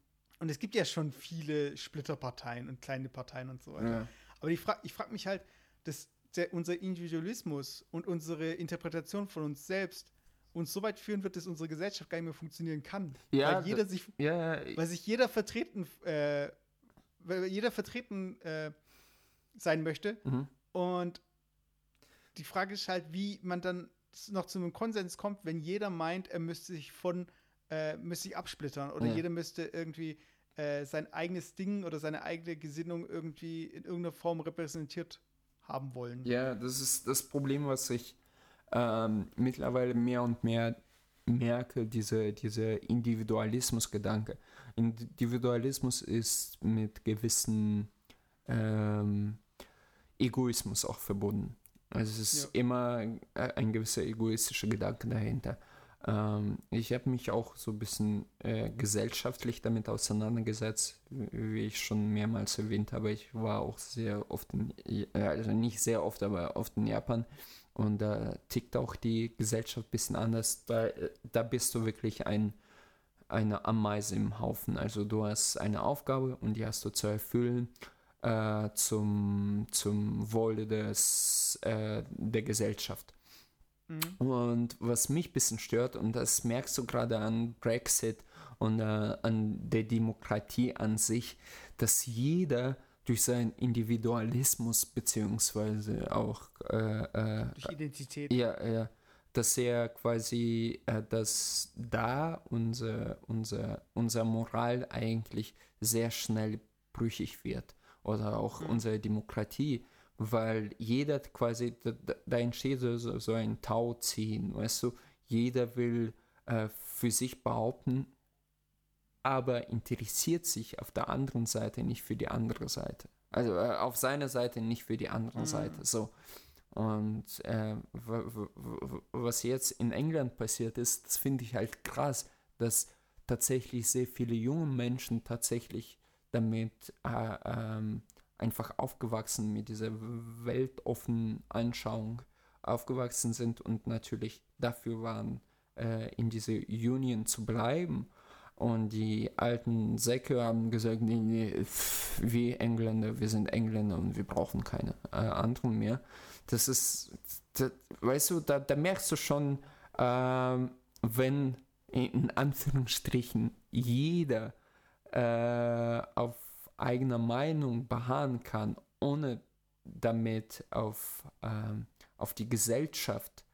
Speaker 1: Und es gibt ja schon viele Splitterparteien und kleine Parteien und so weiter. Ja. Aber ich frage ich frag mich halt, das, der, unser Individualismus und unsere Interpretation von uns selbst uns so weit führen wird, dass unsere Gesellschaft gar nicht mehr funktionieren kann. Ja, weil jeder sich, ja, weil sich jeder vertreten, äh, weil jeder vertreten äh, sein möchte. Mhm. Und die Frage ist halt, wie man dann noch zu einem Konsens kommt, wenn jeder meint, er müsste sich von, äh, müsste sich absplittern oder ja. jeder müsste irgendwie äh, sein eigenes Ding oder seine eigene Gesinnung irgendwie in irgendeiner Form repräsentiert haben wollen.
Speaker 2: Ja, das ist das Problem, was ich ähm, mittlerweile mehr und mehr merke, diese, diese Individualismus-Gedanke. Individualismus ist mit gewissen ähm, Egoismus auch verbunden. Also es ist ja. immer ein gewisser egoistischer Gedanke dahinter. Ähm, ich habe mich auch so ein bisschen äh, gesellschaftlich damit auseinandergesetzt, wie ich schon mehrmals erwähnt habe. Ich war auch sehr oft, in, also nicht sehr oft, aber oft in Japan. Und da tickt auch die Gesellschaft ein bisschen anders. Da, da bist du wirklich ein, eine Ameise im Haufen. Also du hast eine Aufgabe und die hast du zu erfüllen äh, zum, zum Wohle des, äh, der Gesellschaft. Mhm. Und was mich ein bisschen stört, und das merkst du gerade an Brexit und äh, an der Demokratie an sich, dass jeder durch seinen Individualismus beziehungsweise auch äh, äh,
Speaker 1: durch Identität
Speaker 2: ja ja dass er quasi äh, dass da unser unser unser Moral eigentlich sehr schnell brüchig wird oder auch mhm. unsere Demokratie weil jeder quasi, da, da entsteht so, so ein Tauziehen, weißt du, jeder will äh, für sich behaupten, aber interessiert sich auf der anderen Seite nicht für die andere Seite. Also äh, auf seiner Seite nicht für die andere mhm. Seite. So. Und äh, was jetzt in England passiert ist, das finde ich halt krass, dass tatsächlich sehr viele junge Menschen tatsächlich damit äh, ähm, einfach aufgewachsen mit dieser weltoffenen Anschauung aufgewachsen sind und natürlich dafür waren, äh, in dieser Union zu bleiben. Und die alten Säcke haben gesagt, nee, nee, wir Engländer, wir sind Engländer und wir brauchen keine äh, anderen mehr. Das ist, das, weißt du, da, da merkst du schon, äh, wenn in Anführungsstrichen jeder äh, auf eigener Meinung beharren kann, ohne damit auf, ähm, auf die Gesellschaft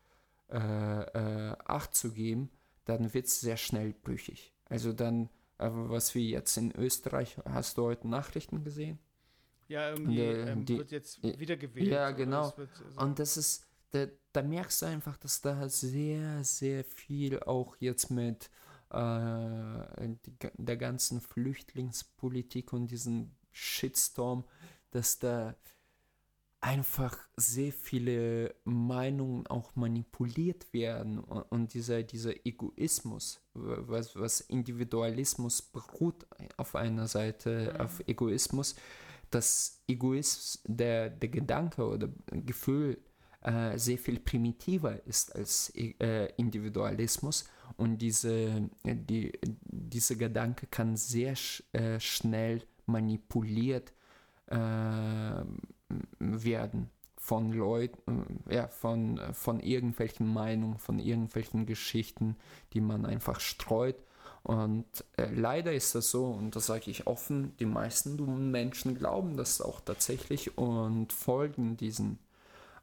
Speaker 2: äh, äh, Acht zu geben, dann wird es sehr schnell brüchig. Also dann, äh, was wir jetzt in Österreich, hast du heute Nachrichten gesehen?
Speaker 1: Ja, irgendwie ähm, die, wird jetzt wieder gewählt.
Speaker 2: Ja, genau. Wird, also Und das ist, da, da, merkst du einfach, dass da sehr, sehr viel auch jetzt mit äh, die, der ganzen Flüchtlingspolitik und diesem Shitstorm, dass da einfach sehr viele Meinungen auch manipuliert werden und, und dieser, dieser Egoismus, was, was Individualismus beruht auf einer Seite mhm. auf Egoismus, dass Egoismus, der, der Gedanke oder Gefühl äh, sehr viel primitiver ist als äh, Individualismus und diese, die, dieser Gedanke kann sehr sch äh, schnell manipuliert äh, werden von Leuten, ja, von, von irgendwelchen Meinungen, von irgendwelchen Geschichten, die man einfach streut. Und äh, leider ist das so, und das sage ich offen, die meisten dummen Menschen glauben das auch tatsächlich und folgen diesen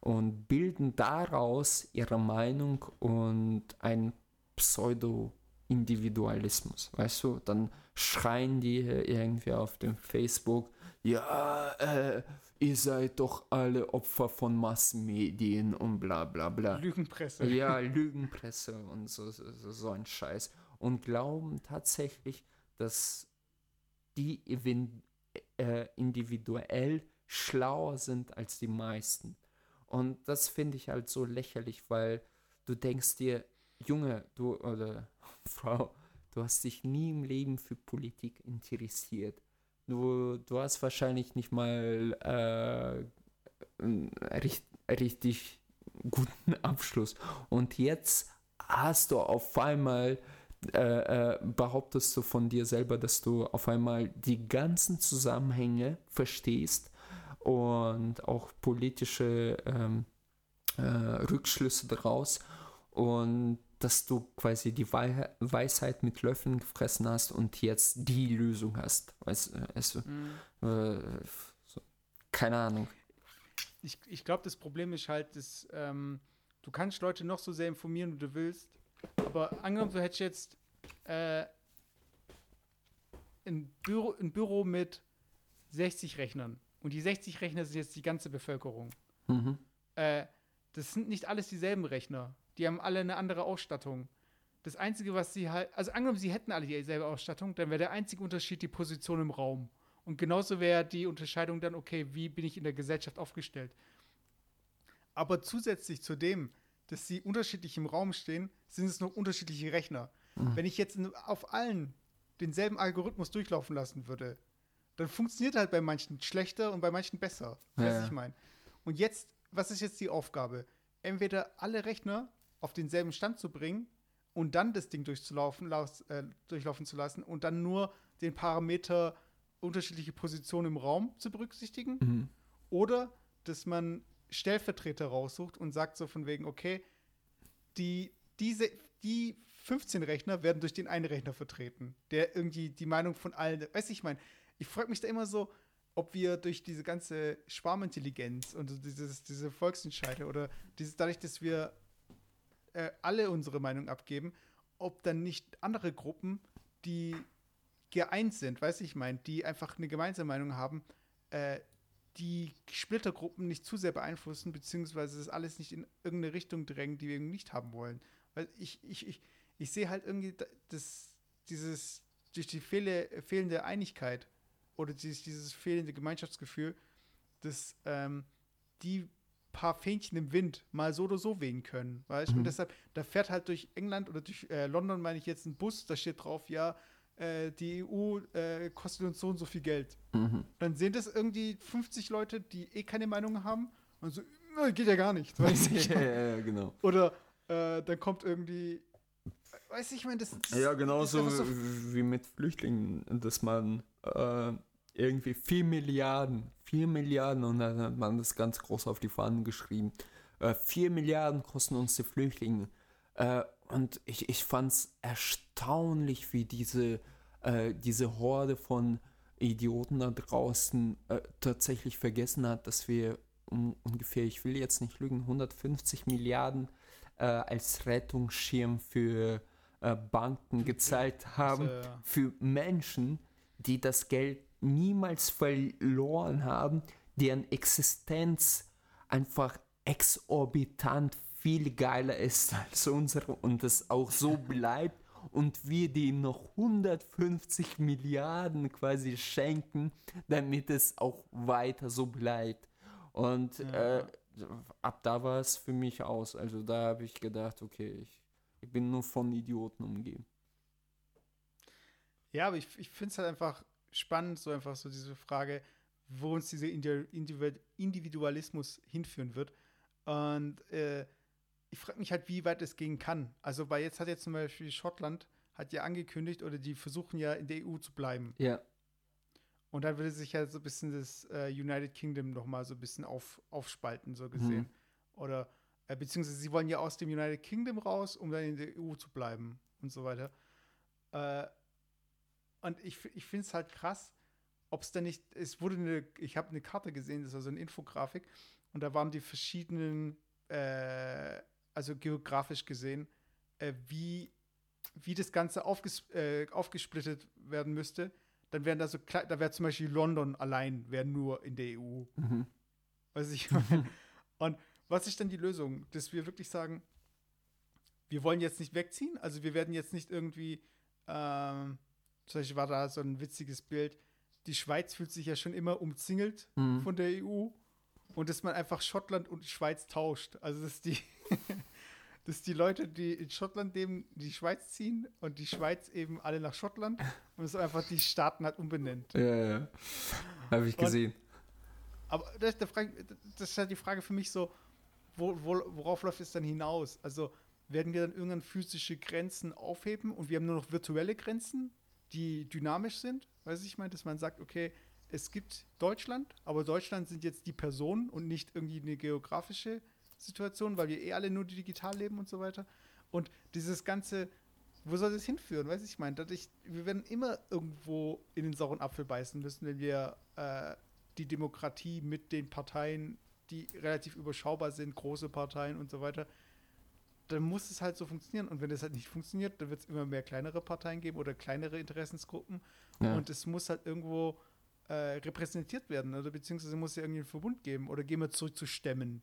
Speaker 2: und bilden daraus ihre Meinung und ein Pseudo-Individualismus. Weißt du, dann schreien die irgendwie auf dem Facebook, ja, äh, ihr seid doch alle Opfer von Massenmedien und bla bla bla.
Speaker 1: Lügenpresse.
Speaker 2: Ja, *laughs* Lügenpresse und so, so, so ein Scheiß. Und glauben tatsächlich, dass die äh, individuell schlauer sind als die meisten. Und das finde ich halt so lächerlich, weil du denkst dir, Junge, du oder *laughs* Frau, du hast dich nie im Leben für Politik interessiert. Du, du hast wahrscheinlich nicht mal äh, richtig, richtig guten *laughs* Abschluss. Und jetzt hast du auf einmal, äh, äh, behauptest du von dir selber, dass du auf einmal die ganzen Zusammenhänge verstehst und auch politische ähm, äh, Rückschlüsse daraus und dass du quasi die Weisheit mit Löffeln gefressen hast und jetzt die Lösung hast. Weißt du, mhm. äh, so, keine Ahnung.
Speaker 1: Ich, ich glaube, das Problem ist halt, dass ähm, du kannst Leute noch so sehr informieren, wie du willst, aber angenommen, du hättest jetzt äh, ein, Büro, ein Büro mit 60 Rechnern und die 60 Rechner sind jetzt die ganze Bevölkerung. Mhm. Äh, das sind nicht alles dieselben Rechner. Die haben alle eine andere Ausstattung. Das Einzige, was sie halt, also angenommen, sie hätten alle dieselbe Ausstattung, dann wäre der einzige Unterschied die Position im Raum. Und genauso wäre die Unterscheidung dann, okay, wie bin ich in der Gesellschaft aufgestellt. Aber zusätzlich zu dem, dass sie unterschiedlich im Raum stehen, sind es noch unterschiedliche Rechner. Mhm. Wenn ich jetzt auf allen denselben Algorithmus durchlaufen lassen würde, dann funktioniert halt bei manchen schlechter und bei manchen besser. Ja. Was ich meine. Und jetzt, was ist jetzt die Aufgabe? Entweder alle Rechner auf denselben Stand zu bringen und dann das Ding durchzulaufen, äh, durchlaufen zu lassen und dann nur den Parameter unterschiedliche Positionen im Raum zu berücksichtigen. Mhm. Oder dass man Stellvertreter raussucht und sagt so von wegen, okay, die, diese, die 15 Rechner werden durch den einen Rechner vertreten, der irgendwie die Meinung von allen, weiß ich meine, ich frage mich da immer so, ob wir durch diese ganze Schwarmintelligenz und dieses, diese Volksentscheide oder dieses, dadurch, dass wir äh, alle unsere Meinung abgeben, ob dann nicht andere Gruppen, die geeint sind, weiß ich meine, die einfach eine gemeinsame Meinung haben, äh, die Splittergruppen nicht zu sehr beeinflussen, beziehungsweise das alles nicht in irgendeine Richtung drängen, die wir nicht haben wollen. Weil ich, ich, ich, ich sehe halt irgendwie das, dieses durch die fehle, fehlende Einigkeit oder dieses, dieses fehlende Gemeinschaftsgefühl, dass ähm, die paar Fähnchen im Wind mal so oder so wehen können. Weißt? Mhm. Und deshalb, da fährt halt durch England oder durch äh, London, meine ich jetzt, ein Bus, da steht drauf, ja, äh, die EU äh, kostet uns so und so viel Geld. Mhm. Dann sehen das irgendwie 50 Leute, die eh keine Meinung haben und so, geht ja gar nicht. *laughs* Weißt
Speaker 2: ja, ja, ja, genau.
Speaker 1: Oder äh, dann kommt irgendwie, weiß ich, ich meine, das,
Speaker 2: das Ja, genauso so wie mit Flüchtlingen, dass man äh, irgendwie 4 Milliarden, 4 Milliarden und dann hat man das ganz groß auf die Fahnen geschrieben. Äh, 4 Milliarden kosten uns die Flüchtlinge. Äh, und ich, ich fand es erstaunlich, wie diese, äh, diese Horde von Idioten da draußen äh, tatsächlich vergessen hat, dass wir um, ungefähr, ich will jetzt nicht lügen, 150 Milliarden äh, als Rettungsschirm für äh, Banken gezahlt haben, für Menschen, die das Geld niemals verloren haben, deren Existenz einfach exorbitant viel geiler ist *laughs* als unsere und es auch so *laughs* bleibt und wir denen noch 150 Milliarden quasi schenken, damit es auch weiter so bleibt. Und ja. äh, ab da war es für mich aus. Also da habe ich gedacht, okay, ich, ich bin nur von Idioten umgeben.
Speaker 1: Ja, aber ich, ich finde es halt einfach spannend, so einfach so diese Frage, wo uns dieser Individualismus hinführen wird. Und äh, ich frage mich halt, wie weit es gehen kann. Also, weil jetzt hat jetzt zum Beispiel Schottland hat ja angekündigt, oder die versuchen ja in der EU zu bleiben.
Speaker 2: Ja.
Speaker 1: Und dann würde sich ja so ein bisschen das äh, United Kingdom noch mal so ein bisschen auf, aufspalten, so gesehen. Mhm. Oder, äh, beziehungsweise sie wollen ja aus dem United Kingdom raus, um dann in der EU zu bleiben und so weiter. Äh, und ich, ich finde es halt krass, ob es da nicht, es wurde eine, ich habe eine Karte gesehen, das war so eine Infografik, und da waren die verschiedenen, äh, also geografisch gesehen, äh, wie, wie das Ganze aufges äh, aufgesplittet werden müsste. Dann wären da so, da wäre zum Beispiel London allein, wäre nur in der EU. Mhm. Was ich meine. *laughs* und was ist dann die Lösung? Dass wir wirklich sagen, wir wollen jetzt nicht wegziehen, also wir werden jetzt nicht irgendwie, ähm, zum Beispiel war da so ein witziges Bild. Die Schweiz fühlt sich ja schon immer umzingelt mhm. von der EU und dass man einfach Schottland und die Schweiz tauscht. Also dass die, *laughs* dass die Leute, die in Schottland leben, die Schweiz ziehen und die Schweiz eben alle nach Schottland und es einfach die Staaten halt umbenennt.
Speaker 2: Ja, ja. Habe ich gesehen. Und,
Speaker 1: aber das, das, ist halt die Frage für mich so, wo, wo, worauf läuft es dann hinaus? Also werden wir dann irgendwann physische Grenzen aufheben und wir haben nur noch virtuelle Grenzen? Die dynamisch sind. Weiß ich meine, dass man sagt, okay, es gibt Deutschland, aber Deutschland sind jetzt die Personen und nicht irgendwie eine geografische Situation, weil wir eh alle nur digital leben und so weiter. Und dieses ganze, wo soll das hinführen? Weiß ich meine, ich, wir werden immer irgendwo in den sauren Apfel beißen müssen, wenn wir äh, die Demokratie mit den Parteien, die relativ überschaubar sind, große Parteien und so weiter, dann muss es halt so funktionieren. Und wenn das halt nicht funktioniert, dann wird es immer mehr kleinere Parteien geben oder kleinere Interessensgruppen. Ja. Und es muss halt irgendwo äh, repräsentiert werden. Oder beziehungsweise muss es ja irgendwie einen Verbund geben. Oder gehen wir zurück zu Stämmen.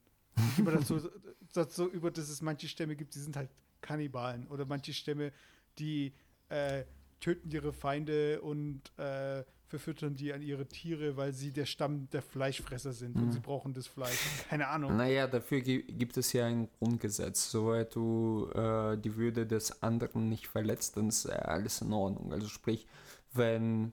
Speaker 1: über dazu, *laughs* dazu, über dass es manche Stämme gibt, die sind halt Kannibalen. Oder manche Stämme, die äh, töten ihre Feinde und äh, verfüttern die an ihre Tiere, weil sie der Stamm der Fleischfresser sind mhm. und sie brauchen das Fleisch. Keine Ahnung.
Speaker 2: Naja, dafür gibt es ja ein Grundgesetz. Soweit du äh, die Würde des anderen nicht verletzt, dann ist alles in Ordnung. Also sprich, wenn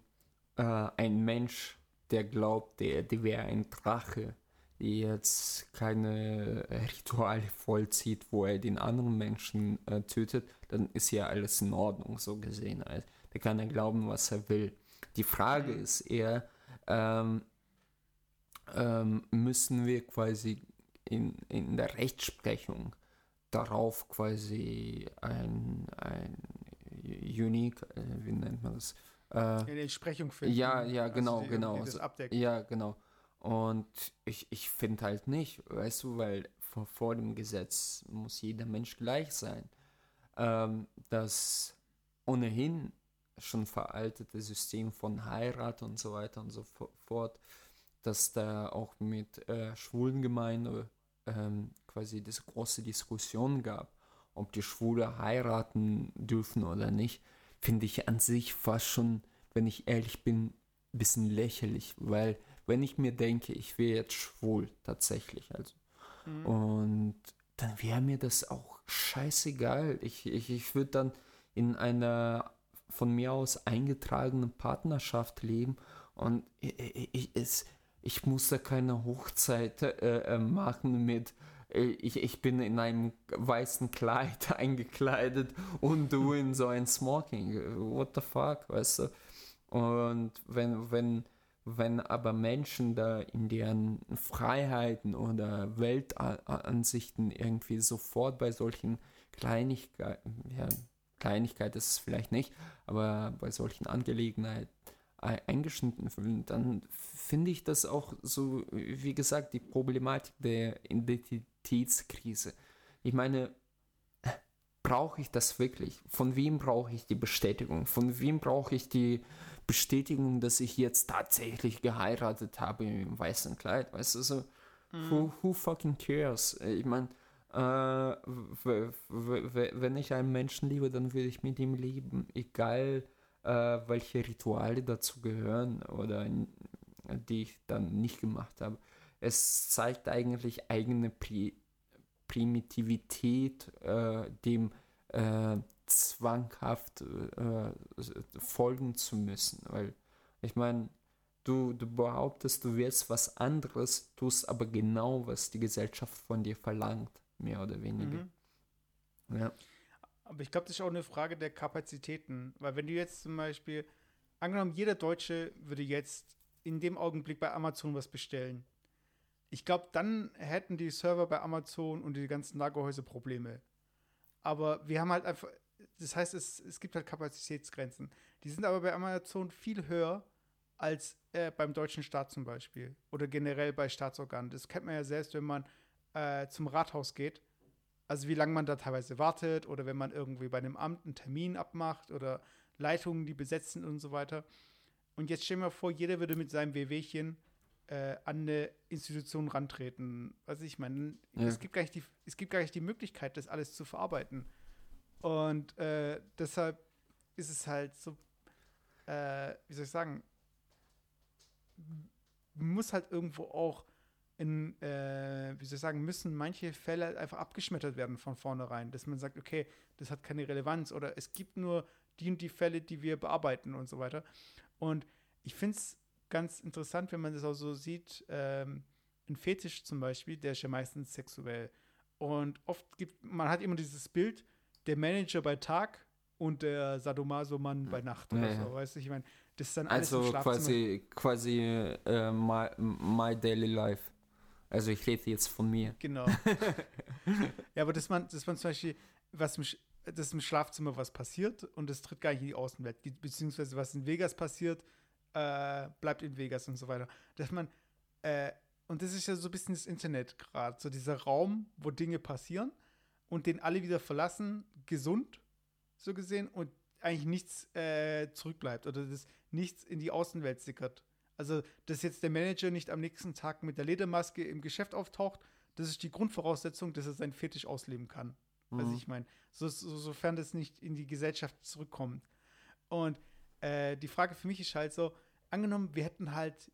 Speaker 2: äh, ein Mensch, der glaubt, der, der wäre ein Drache, der jetzt keine Rituale vollzieht, wo er den anderen Menschen äh, tötet, dann ist ja alles in Ordnung, so gesehen. Also, der kann ja glauben, was er will. Die Frage mhm. ist eher, ähm, ähm, müssen wir quasi in, in der Rechtsprechung darauf quasi ein, ein Unique, äh, wie nennt man das?
Speaker 1: Äh, eine Entsprechung finden.
Speaker 2: Ja, ja, genau, also die, genau. Abdeckt. Ja, genau. Und ich, ich finde halt nicht, weißt du, weil vor, vor dem Gesetz muss jeder Mensch gleich sein. Ähm, dass ohnehin schon veraltete System von Heirat und so weiter und so fort, dass da auch mit äh, Schwulengemeinde ähm, quasi diese große Diskussion gab, ob die Schwule heiraten dürfen oder nicht. finde ich an sich fast schon, wenn ich ehrlich bin, ein bisschen lächerlich, weil wenn ich mir denke, ich wäre jetzt schwul tatsächlich, also mhm. und dann wäre mir das auch scheißegal. Ich, ich, ich würde dann in einer von mir aus eingetragenen Partnerschaft leben und ich, ich, ich, ich muss da keine Hochzeit äh, äh machen mit äh, ich, ich bin in einem weißen Kleid *laughs* eingekleidet und du in so ein Smoking. What the fuck, weißt du? Und wenn, wenn, wenn aber Menschen da in deren Freiheiten oder Weltansichten irgendwie sofort bei solchen Kleinigkeiten, ja, Kleinigkeit ist es vielleicht nicht, aber bei solchen Angelegenheiten eingeschnitten fühlen, dann finde ich das auch so, wie gesagt, die Problematik der Identitätskrise. Ich meine, brauche ich das wirklich? Von wem brauche ich die Bestätigung? Von wem brauche ich die Bestätigung, dass ich jetzt tatsächlich geheiratet habe im weißen Kleid? Weißt du, so, mhm. who, who fucking cares? Ich meine, äh, wenn ich einen Menschen liebe, dann will ich mit ihm leben, egal äh, welche Rituale dazu gehören oder die ich dann nicht gemacht habe. Es zeigt eigentlich eigene Pri Primitivität, äh, dem äh, zwanghaft äh, folgen zu müssen. Weil ich meine, du, du behauptest, du wirst was anderes, tust aber genau, was die Gesellschaft von dir verlangt, mehr oder weniger.
Speaker 1: Mhm. Ja. Aber ich glaube, das ist auch eine Frage der Kapazitäten. Weil wenn du jetzt zum Beispiel, angenommen, jeder Deutsche würde jetzt in dem Augenblick bei Amazon was bestellen. Ich glaube, dann hätten die Server bei Amazon und die ganzen Lagerhäuser Probleme. Aber wir haben halt einfach, das heißt, es, es gibt halt Kapazitätsgrenzen. Die sind aber bei Amazon viel höher als äh, beim deutschen Staat zum Beispiel. Oder generell bei Staatsorganen. Das kennt man ja selbst, wenn man äh, zum Rathaus geht. Also wie lange man da teilweise wartet oder wenn man irgendwie bei einem Amt einen Termin abmacht oder Leitungen, die besetzt sind und so weiter. Und jetzt stell mir vor, jeder würde mit seinem WWchen äh, an eine Institution rantreten. Also ich meine, ja. es, gibt gar nicht die, es gibt gar nicht die Möglichkeit, das alles zu verarbeiten. Und äh, deshalb ist es halt so, äh, wie soll ich sagen, muss halt irgendwo auch in, äh, wie soll ich sagen, müssen manche Fälle einfach abgeschmettert werden von vornherein, dass man sagt, okay, das hat keine Relevanz oder es gibt nur die und die Fälle, die wir bearbeiten und so weiter. Und ich finde es ganz interessant, wenn man das auch so sieht, ähm, ein Fetisch zum Beispiel, der ist ja meistens sexuell. Und oft gibt, man hat immer dieses Bild, der Manager bei Tag und der Sadomaso-Mann bei Nacht oder ja, so, weißt du, ich meine, das ist dann alles
Speaker 2: Also quasi, quasi uh, my, my daily life. Also ich rede jetzt von mir.
Speaker 1: Genau. *laughs* ja, aber dass man, dass man zum Beispiel, was mich dass im Schlafzimmer was passiert und es tritt gar nicht in die Außenwelt. Beziehungsweise was in Vegas passiert, äh, bleibt in Vegas und so weiter. Dass man, äh, und das ist ja so ein bisschen das Internet gerade, so dieser Raum, wo Dinge passieren und den alle wieder verlassen, gesund, so gesehen, und eigentlich nichts äh, zurückbleibt oder dass nichts in die Außenwelt sickert. Also, dass jetzt der Manager nicht am nächsten Tag mit der Ledermaske im Geschäft auftaucht, das ist die Grundvoraussetzung, dass er seinen Fetisch ausleben kann. Mhm. Was ich meine. So, so, sofern das nicht in die Gesellschaft zurückkommt. Und äh, die Frage für mich ist halt so: angenommen, wir hätten halt,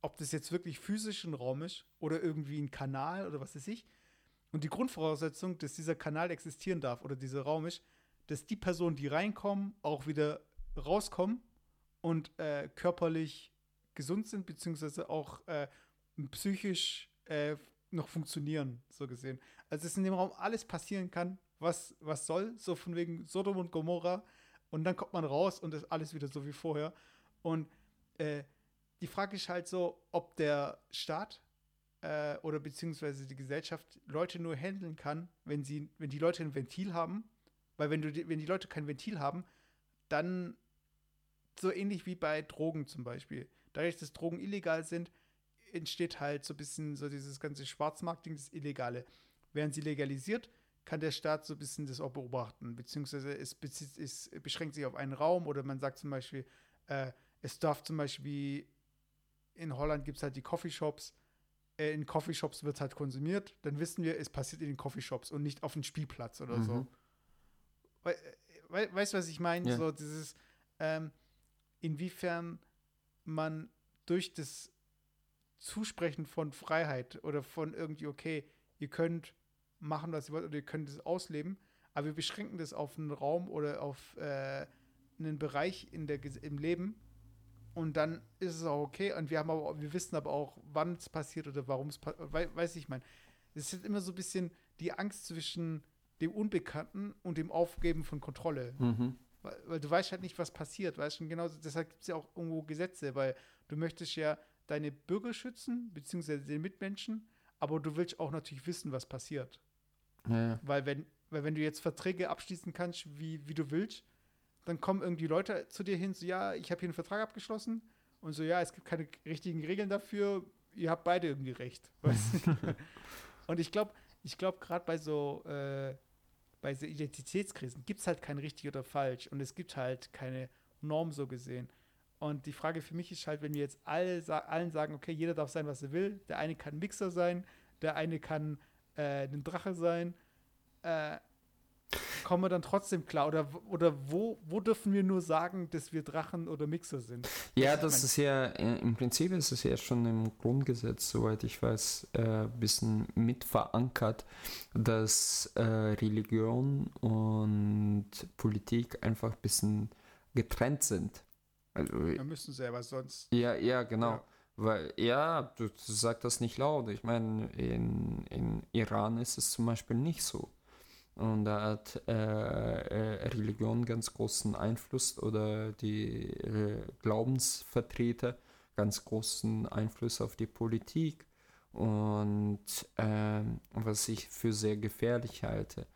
Speaker 1: ob das jetzt wirklich physisch ein Raum ist oder irgendwie ein Kanal oder was weiß ich. Und die Grundvoraussetzung, dass dieser Kanal existieren darf oder dieser Raum ist, dass die Personen, die reinkommen, auch wieder rauskommen und äh, körperlich gesund sind, beziehungsweise auch äh, psychisch äh, noch funktionieren, so gesehen. Also dass in dem Raum alles passieren kann, was, was soll, so von wegen Sodom und Gomorra. Und dann kommt man raus und ist alles wieder so wie vorher. Und äh, die Frage ist halt so, ob der Staat äh, oder beziehungsweise die Gesellschaft Leute nur handeln kann, wenn sie, wenn die Leute ein Ventil haben. Weil wenn du, wenn die Leute kein Ventil haben, dann so ähnlich wie bei Drogen zum Beispiel. Dadurch, dass Drogen illegal sind, entsteht halt so ein bisschen so dieses ganze Schwarzmarktding, das Illegale. Während sie legalisiert, kann der Staat so ein bisschen das auch beobachten, beziehungsweise es, es beschränkt sich auf einen Raum oder man sagt zum Beispiel, äh, es darf zum Beispiel, in Holland gibt es halt die Coffeeshops, äh, in Coffeeshops wird halt konsumiert, dann wissen wir, es passiert in den Coffeeshops und nicht auf dem Spielplatz oder mhm. so. Weil, we weißt du, was ich meine?
Speaker 2: Ja.
Speaker 1: So dieses, ähm, inwiefern man durch das Zusprechen von Freiheit oder von irgendwie, okay, ihr könnt machen, was ihr wollt, oder ihr könnt es ausleben, aber wir beschränken das auf einen Raum oder auf äh, einen Bereich in der, im Leben und dann ist es auch okay und wir haben aber, wir wissen aber auch, wann es passiert oder warum es passiert, we weiß ich mein. Es ist immer so ein bisschen die Angst zwischen dem Unbekannten und dem Aufgeben von Kontrolle.
Speaker 2: Mhm.
Speaker 1: Weil, weil du weißt halt nicht, was passiert, weißt schon genau, deshalb gibt es ja auch irgendwo Gesetze, weil du möchtest ja deine Bürger schützen, beziehungsweise den Mitmenschen, aber du willst auch natürlich wissen, was passiert.
Speaker 2: Ja.
Speaker 1: Weil wenn, weil wenn du jetzt Verträge abschließen kannst, wie, wie du willst, dann kommen irgendwie Leute zu dir hin, so ja, ich habe hier einen Vertrag abgeschlossen und so, ja, es gibt keine richtigen Regeln dafür, ihr habt beide irgendwie recht. *laughs* Du? *laughs* und ich glaube, ich glaube, gerade bei so, äh, bei so Identitätskrisen gibt es halt kein richtig oder falsch und es gibt halt keine Norm so gesehen. Und die Frage für mich ist halt, wenn wir jetzt alle allen sagen, okay, jeder darf sein, was er will, der eine kann Mixer sein, der eine kann äh, ein Drache sein, äh, kommen wir dann trotzdem klar? Oder, oder wo, wo dürfen wir nur sagen, dass wir Drachen oder Mixer sind?
Speaker 2: Ja, das ist ja, äh, im Prinzip ist es ja schon im Grundgesetz, soweit ich weiß, ein bisschen mit verankert, dass äh, Religion und Politik einfach ein bisschen getrennt sind. Also,
Speaker 1: Wir müssen selber sonst.
Speaker 2: ja, ja, genau.
Speaker 1: Ja.
Speaker 2: Weil, ja, du, du sagst das nicht laut. Ich meine, in, in Iran ist es zum Beispiel nicht so. Und da hat äh, äh, Religion ganz großen Einfluss oder die äh, Glaubensvertreter ganz großen Einfluss auf die Politik. Und ähm, was ich für sehr gefährlich halte.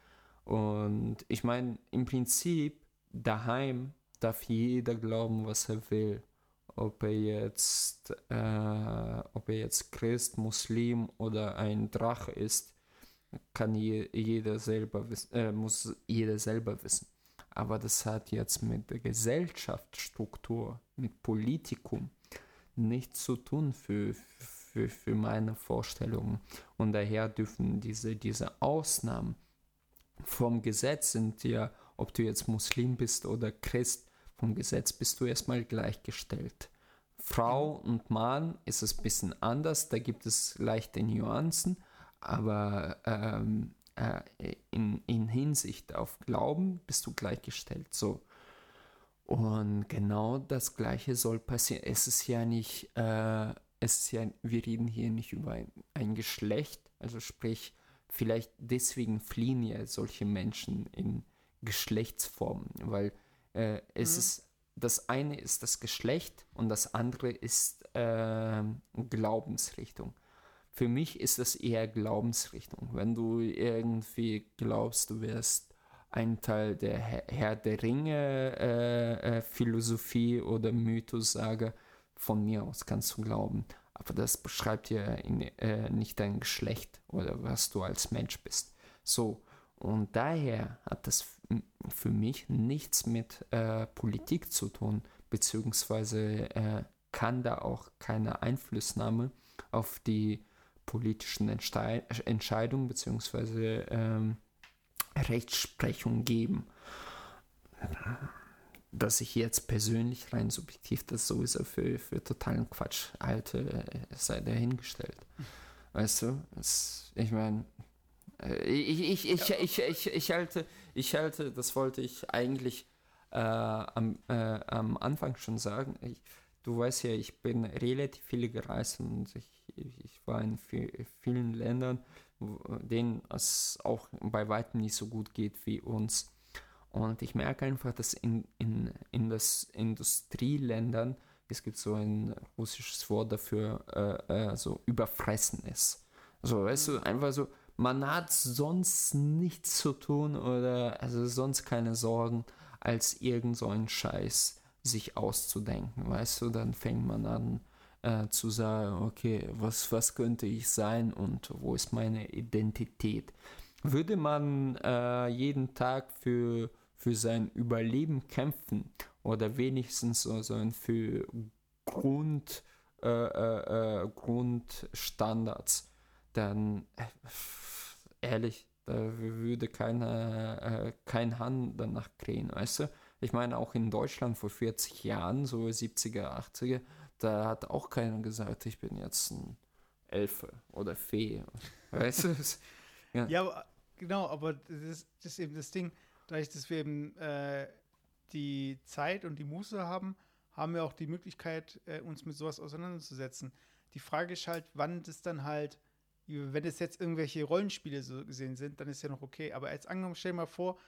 Speaker 2: Und ich meine, im Prinzip, daheim darf jeder glauben, was er will ob er jetzt, äh, ob er jetzt Christ, Muslim oder ein Drache ist, kann je, jeder selber wissen, äh, muss jeder selber wissen. Aber das hat jetzt mit der Gesellschaftsstruktur, mit Politikum nichts zu tun für, für, für meine Vorstellungen. Und daher dürfen diese, diese Ausnahmen vom Gesetz sind ja, ob du jetzt Muslim bist oder Christ, vom Gesetz bist du erstmal gleichgestellt. Frau und Mann ist es ein bisschen anders, da gibt es leichte Nuancen, aber ähm, äh, in, in Hinsicht auf Glauben bist du gleichgestellt. So. Und genau das Gleiche soll passieren. Es ist ja nicht, äh, es ist ja, wir reden hier nicht über ein, ein Geschlecht, also sprich, vielleicht deswegen fliehen ja solche Menschen in Geschlechtsformen, weil äh, es
Speaker 1: Mhm.
Speaker 2: ist, das eine ist das Geschlecht und das andere ist äh, Glaubensrichtung. Für mich ist das eher Glaubensrichtung. Wenn du irgendwie glaubst, du wärst ein Teil der Herr der Ringe äh, äh, Philosophie oder Mythosage, von mir aus kannst du glauben. Aber das beschreibt ja in, äh, nicht dein Geschlecht oder was du als Mensch bist. So, und daher hat das für mich nichts mit äh, Politik zu tun, beziehungsweise äh, kann da auch keine Einflussnahme auf die politischen Entstei Entscheidungen beziehungsweise ähm, Rechtsprechung geben. Dass ich jetzt persönlich rein subjektiv das sowieso für, für totalen Quatsch halte, äh, sei dahingestellt. Weißt du, es, ich meine, äh, ich, ich, ich, ich, ich, ich, halte, ich halte, das wollte ich eigentlich äh, am, äh, am Anfang schon sagen. Ich, du weißt ja, ich bin relativ viele gereist und ich, ich, war in vi- vielen Ländern, denen es auch bei weitem nicht so gut geht wie uns. Und ich merke einfach, dass in, in, in das Industrieländern, es gibt so ein russisches Wort dafür, äh, äh, so überfressen ist. So, weißt du, einfach so, man hat sonst nichts zu tun oder also sonst keine Sorgen, als irgend so einen Scheiß sich auszudenken, weißt du, dann fängt man an äh, zu sagen, okay, was, was könnte ich sein und wo ist meine Identität? Würde man äh, jeden Tag für, für sein Überleben kämpfen oder wenigstens so, so ein für Grund, äh, äh, äh, Grundstandards, dann äh, ehrlich, Da würde keiner, kein Hahn danach krähen, weißt du? Ich meine, auch in Deutschland vor 40 Jahren, so 70er, 80er, da hat auch keiner gesagt, ich bin jetzt ein Elfe oder Fee. Weißt du?
Speaker 1: ja. ja, genau, aber das, das, ist eben das Ding, dadurch, dass wir eben äh, die Zeit und die Muße haben, haben wir auch die Möglichkeit, äh, uns mit sowas auseinanderzusetzen. Die Frage ist halt, wann das dann halt, wenn es jetzt irgendwelche Rollenspiele so gesehen sind, dann ist ja noch okay. Aber jetzt angenommen, stell dir mal vor,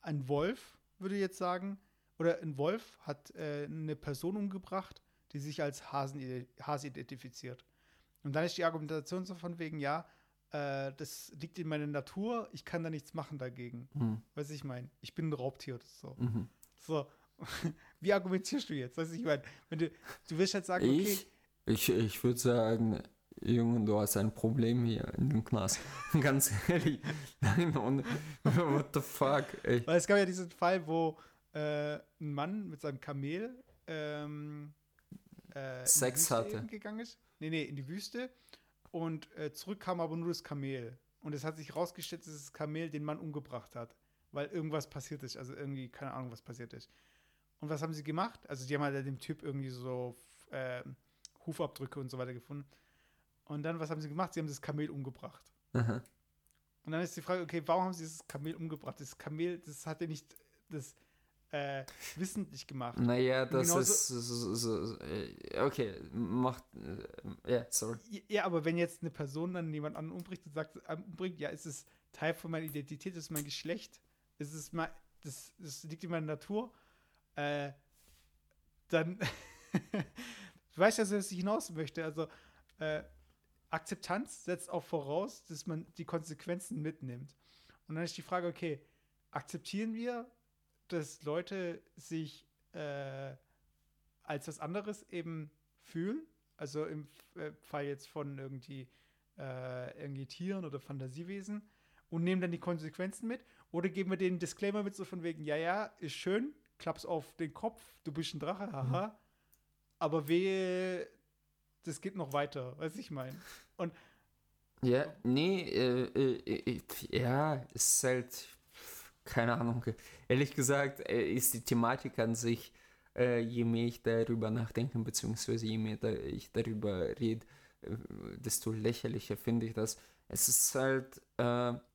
Speaker 1: ein Wolf würde jetzt sagen, oder ein Wolf hat äh, eine Person umgebracht, die sich als Hasen, Hase identifiziert. Und dann ist die Argumentation so von wegen, ja, äh, das liegt in meiner Natur, ich kann da nichts machen dagegen. Weißt du, ich meine, ich bin ein Raubtier so. Mhm. So, *laughs* wie argumentierst du jetzt? Weißt du, ich meine, wenn du, du willst halt sagen,
Speaker 2: okay. Ich, ich, ich würde sagen, Junge, du hast ein Problem hier in dem Knast. *laughs* Ganz ehrlich. Nein, und, *laughs* what the fuck,
Speaker 1: ey. Weil es gab ja diesen Fall, wo äh, ein Mann mit seinem Kamel ähm,
Speaker 2: äh, Sex hatte.
Speaker 1: gegangen ist. Nee, nee, in die Wüste. Und äh, zurück kam aber nur das Kamel. Und es hat sich rausgestellt, dass das Kamel den Mann umgebracht hat. Weil irgendwas passiert ist. Also irgendwie, keine Ahnung, was passiert ist. Und was haben sie gemacht? Also die haben halt dem Typ irgendwie so äh, Hufabdrücke und so weiter gefunden. Und dann, was haben sie gemacht? Sie haben das Kamel umgebracht. Aha. Und dann ist die Frage, okay, warum haben sie das Kamel umgebracht? Das Kamel, das hat ja nicht das äh, wissentlich gemacht.
Speaker 2: Naja, das ist so, so, so, äh, okay, macht, äh, ja, sorry.
Speaker 1: Ja, aber wenn jetzt eine Person dann jemand anderen umbringt und sagt, äh, umbringt, ja, ist es Teil von meiner Identität, ist es mein Geschlecht, ist es mal, das, das liegt in meiner Natur, äh, dann, *laughs* du weißt ja, was ich hinaus möchte. Also, äh, Akzeptanz setzt auch voraus, dass man die Konsequenzen mitnimmt. Und dann ist die Frage, okay, akzeptieren wir, dass Leute sich äh, als was anderes eben fühlen? Also im äh, Fall jetzt von irgendwie, äh, irgendwie Tieren oder Fantasiewesen und nehmen dann die Konsequenzen mit? Oder geben wir den Disclaimer mit so von wegen, ja, ja, ist schön, klappst auf den Kopf, du bist ein Drache, haha. Mhm. Aber wehe, das geht noch weiter, weiß ich meine. Und
Speaker 2: ja, nee, äh, äh, äh, ja, ist halt, keine Ahnung. Ehrlich gesagt, äh, ist die Thematik an sich, äh, je mehr ich darüber nachdenke, beziehungsweise je mehr ich darüber rede, äh, desto lächerlicher finde ich das. Es ist halt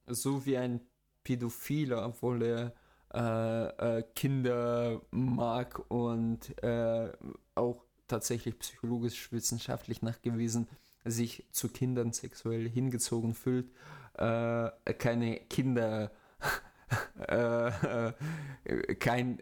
Speaker 2: so wie ein Pädophiler, obwohl er äh, äh, Kinder mag und äh, auch tatsächlich psychologisch wissenschaftlich nachgewiesen sich zu Kindern sexuell hingezogen fühlt, äh, keine Kinder *laughs* äh, kein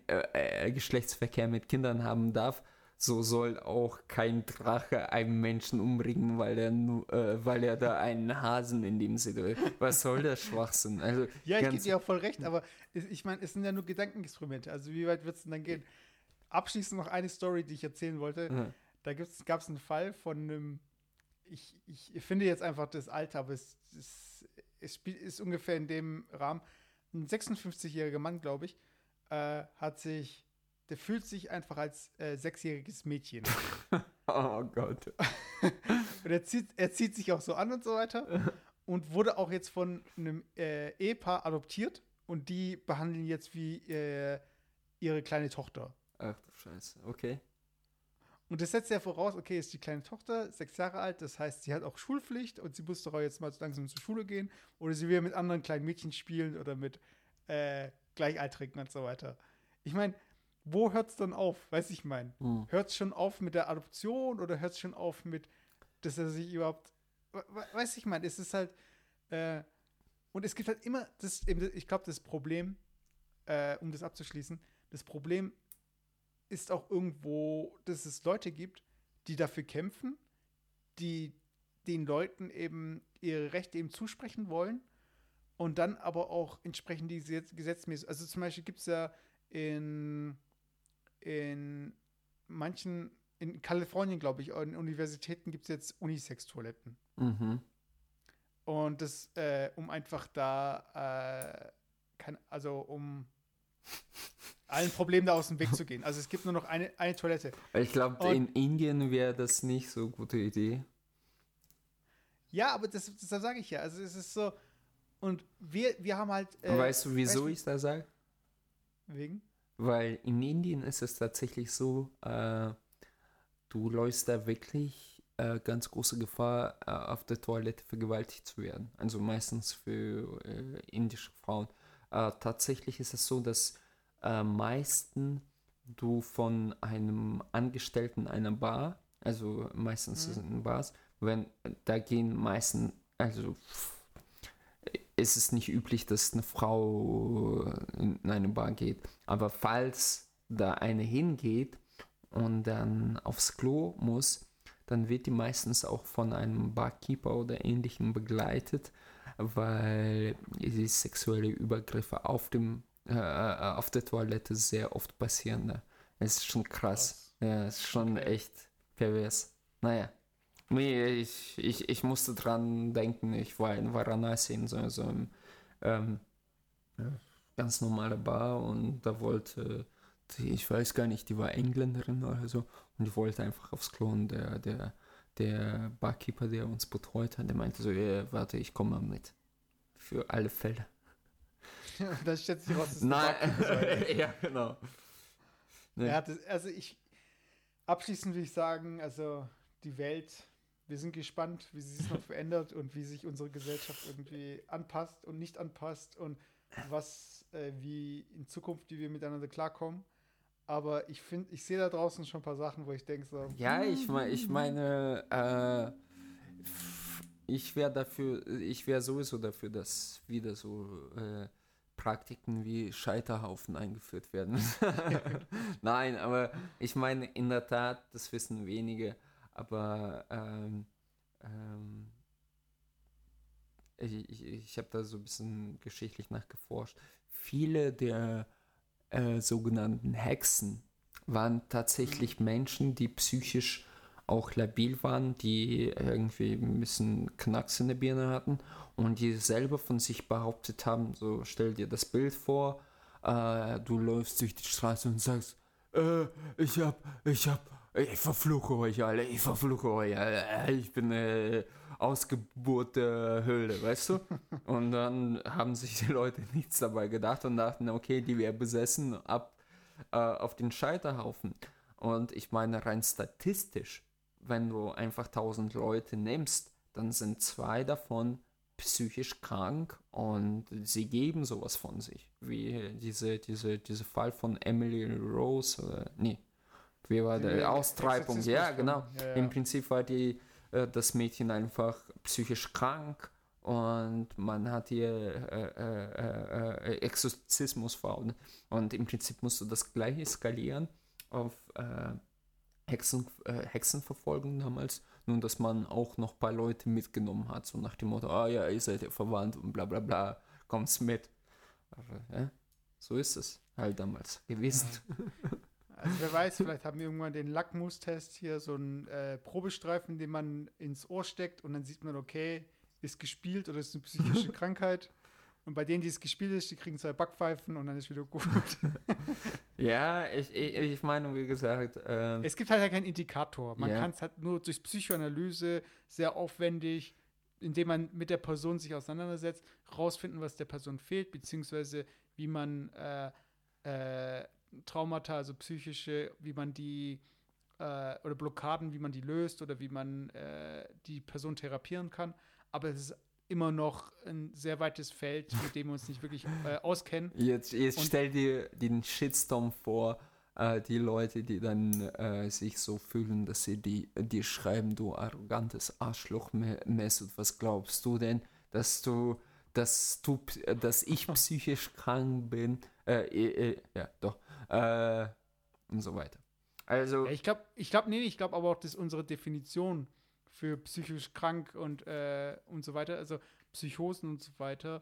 Speaker 2: Geschlechtsverkehr mit Kindern haben darf, so soll auch kein Drache einen Menschen umbringen, weil er, äh, weil er da einen Hasen in dem Sinne. Was soll der Schwachsinn? Also,
Speaker 1: ja, ich gebe dir auch voll recht, aber ich meine, es sind ja nur Gedankenexperimente. Also wie weit wird es denn dann gehen? Abschließend noch eine Story, die ich erzählen wollte. Mhm. Da gab es einen Fall von einem, ich, ich finde jetzt einfach das Alter, aber es, es, es ist ungefähr in dem Rahmen. Ein 56-jähriger Mann, glaube ich, äh, hat sich der fühlt sich einfach als äh, sechsjähriges Mädchen. *laughs*
Speaker 2: oh Gott. *laughs*
Speaker 1: und er zieht, er zieht sich auch so an und so weiter. *laughs* und wurde auch jetzt von einem äh, Ehepaar adoptiert. Und die behandeln jetzt wie äh, ihre kleine Tochter.
Speaker 2: Ach du Scheiße, okay.
Speaker 1: Und das setzt ja voraus, okay, ist die kleine Tochter sechs Jahre alt, das heißt, sie hat auch Schulpflicht und sie muss doch auch jetzt mal langsam zur Schule gehen. Oder sie will mit anderen kleinen Mädchen spielen oder mit äh, Gleichaltrigen und so weiter. Ich meine, wo hört es dann auf? Weiß ich mein. Hm. Hört es schon auf mit der Adoption oder hört es schon auf mit, dass er sich überhaupt. Weiß ich mein, es ist halt. Äh, und es gibt halt immer, das, ich glaube, das Problem, äh, um das abzuschließen, das Problem ist auch irgendwo, dass es Leute gibt, die dafür kämpfen, die den Leuten eben ihre Rechte eben zusprechen wollen und dann aber auch entsprechend die gesetzmäßig. Also zum Beispiel gibt es ja in in manchen, in Kalifornien, glaube ich, in Universitäten gibt es jetzt Unisex-Toiletten. Mhm. Und das, äh, um einfach da, äh, kann, also um allen Problemen da aus dem Weg zu gehen. Also es gibt nur noch eine, eine Toilette.
Speaker 2: Ich glaube, in Indien wäre das nicht so eine gute Idee.
Speaker 1: Ja, aber das, das sage ich ja. Also es ist so, Und wir, wir haben halt.
Speaker 2: Äh, weißt du, wieso weißt du, ich da sage?
Speaker 1: Wegen?
Speaker 2: Weil in Indien ist es tatsächlich so, äh, du läufst da wirklich äh, ganz große Gefahr, äh, auf der Toilette vergewaltigt zu werden. Also meistens für äh, indische Frauen. Äh, tatsächlich ist es so, dass äh, meisten du von einem Angestellten einer Bar, also meistens mhm. in Bars, wenn da gehen meistens, also ist es nicht üblich, dass eine Frau in eine Bar geht. Aber falls da eine hingeht und dann aufs Klo muss, dann wird die meistens auch von einem Barkeeper oder ähnlichem begleitet, weil die sexuelle Übergriffe auf dem äh, äh, auf der Toilette sehr oft passieren. Ne? Es ist schon krass. krass. Ja, es ist schon echt pervers. Naja. Nee, ich, ich, ich musste dran denken, ich war in Varanasi in so, so einem ähm, ganz normale Bar und da wollte, die, ich weiß gar nicht, die war Engländerin oder so und die wollte einfach aufs Klo und der, der, der Barkeeper, der uns betreut hat, der meinte so, ja, warte, ich komme mal mit. Für alle Fälle. *laughs*
Speaker 1: das schätzt sich raus, dass
Speaker 2: Nein, *laughs* ja, genau.
Speaker 1: Nee. Ja, das, also ich, abschließend will ich sagen, also die Welt, wir sind gespannt, wie sie sich noch verändert und wie sich unsere Gesellschaft irgendwie anpasst und nicht anpasst und was, äh, wie in Zukunft, wie wir miteinander klarkommen. Aber ich finde, ich sehe da draußen schon ein paar Sachen, wo ich denke so.
Speaker 2: Ja, ich, mein, ich meine, äh, ich wäre dafür, ich wäre sowieso dafür, dass wieder so äh, Praktiken wie Scheiterhaufen eingeführt werden. *laughs* Nein, aber ich meine, in der Tat, das wissen wenige, aber ähm, ähm, ich, ich, ich habe da so ein bisschen geschichtlich nachgeforscht. Viele der äh, sogenannten Hexen waren tatsächlich Menschen, die psychisch auch labil waren, die irgendwie ein bisschen Knacks in der Birne hatten und die selber von sich behauptet haben, so stell dir das Bild vor, äh, du läufst durch die Straße und sagst, äh, ich hab, ich hab, ich verfluche euch alle, ich verfluche euch alle, ich bin äh, Ausgeburt der Höhle, weißt du? *laughs* und dann haben sich die Leute nichts dabei gedacht und dachten, okay, die wäre besessen ab äh, auf den Scheiterhaufen. Und ich meine, rein statistisch wenn du einfach 1000 Leute nimmst, dann sind zwei davon psychisch krank und sie geben sowas von sich. Wie diese, diese, diese Fall von Emily Rose, oder, nee, wie war der Austreibung? Ja, genau. Ja, ja. Im Prinzip war die, äh, das Mädchen einfach psychisch krank und man hat ihr äh, äh, äh, Exorzismus verordnet. Und im Prinzip musst du das gleich eskalieren auf äh, Hexen, äh, Hexenverfolgung damals, nun, dass man auch noch ein paar Leute mitgenommen hat, so nach dem Motto, ah ja, ihr seid ja verwandt und bla bla bla, kommt's mit. Aber, ja, so ist es halt damals gewesen. *laughs*
Speaker 1: Also wer weiß, vielleicht haben wir irgendwann den Lackmustest hier, so einen äh, Probestreifen, den man ins Ohr steckt und dann sieht man, okay, ist gespielt oder ist eine psychische *laughs* Krankheit. Und bei denen, die es gespielt ist, die kriegen zwei Backpfeifen und dann ist wieder gut. *laughs*
Speaker 2: ja, ich, ich, ich meine, wie gesagt. Ähm,
Speaker 1: es gibt halt ja keinen Indikator. Man yeah. kann es halt nur durch Psychoanalyse sehr aufwendig, indem man mit der Person sich auseinandersetzt, rausfinden, was der Person fehlt, beziehungsweise wie man äh, äh, Traumata, also psychische, wie man die äh, oder Blockaden, wie man die löst oder wie man äh, die Person therapieren kann. Aber es ist immer noch ein sehr weites Feld, mit dem wir uns nicht wirklich äh, auskennen.
Speaker 2: Jetzt, jetzt stell dir den Shitstorm vor, äh, die Leute, die dann äh, sich so fühlen, dass sie die, die schreiben, du arrogantes Arschloch, Mesut, was glaubst du denn, dass du, dass du, dass ich *laughs* psychisch krank bin? Äh, äh, äh, ja, doch. und so weiter. Also.
Speaker 1: Ich glaube, ich glaube, nee, ich glaube aber auch, dass unsere Definition für psychisch krank und, äh, und so weiter, also Psychosen und so weiter,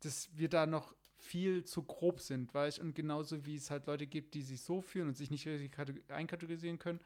Speaker 1: dass wir da noch viel zu grob sind, weißt Und genauso wie es halt Leute gibt, die sich so fühlen und sich nicht richtig einkategorisieren können,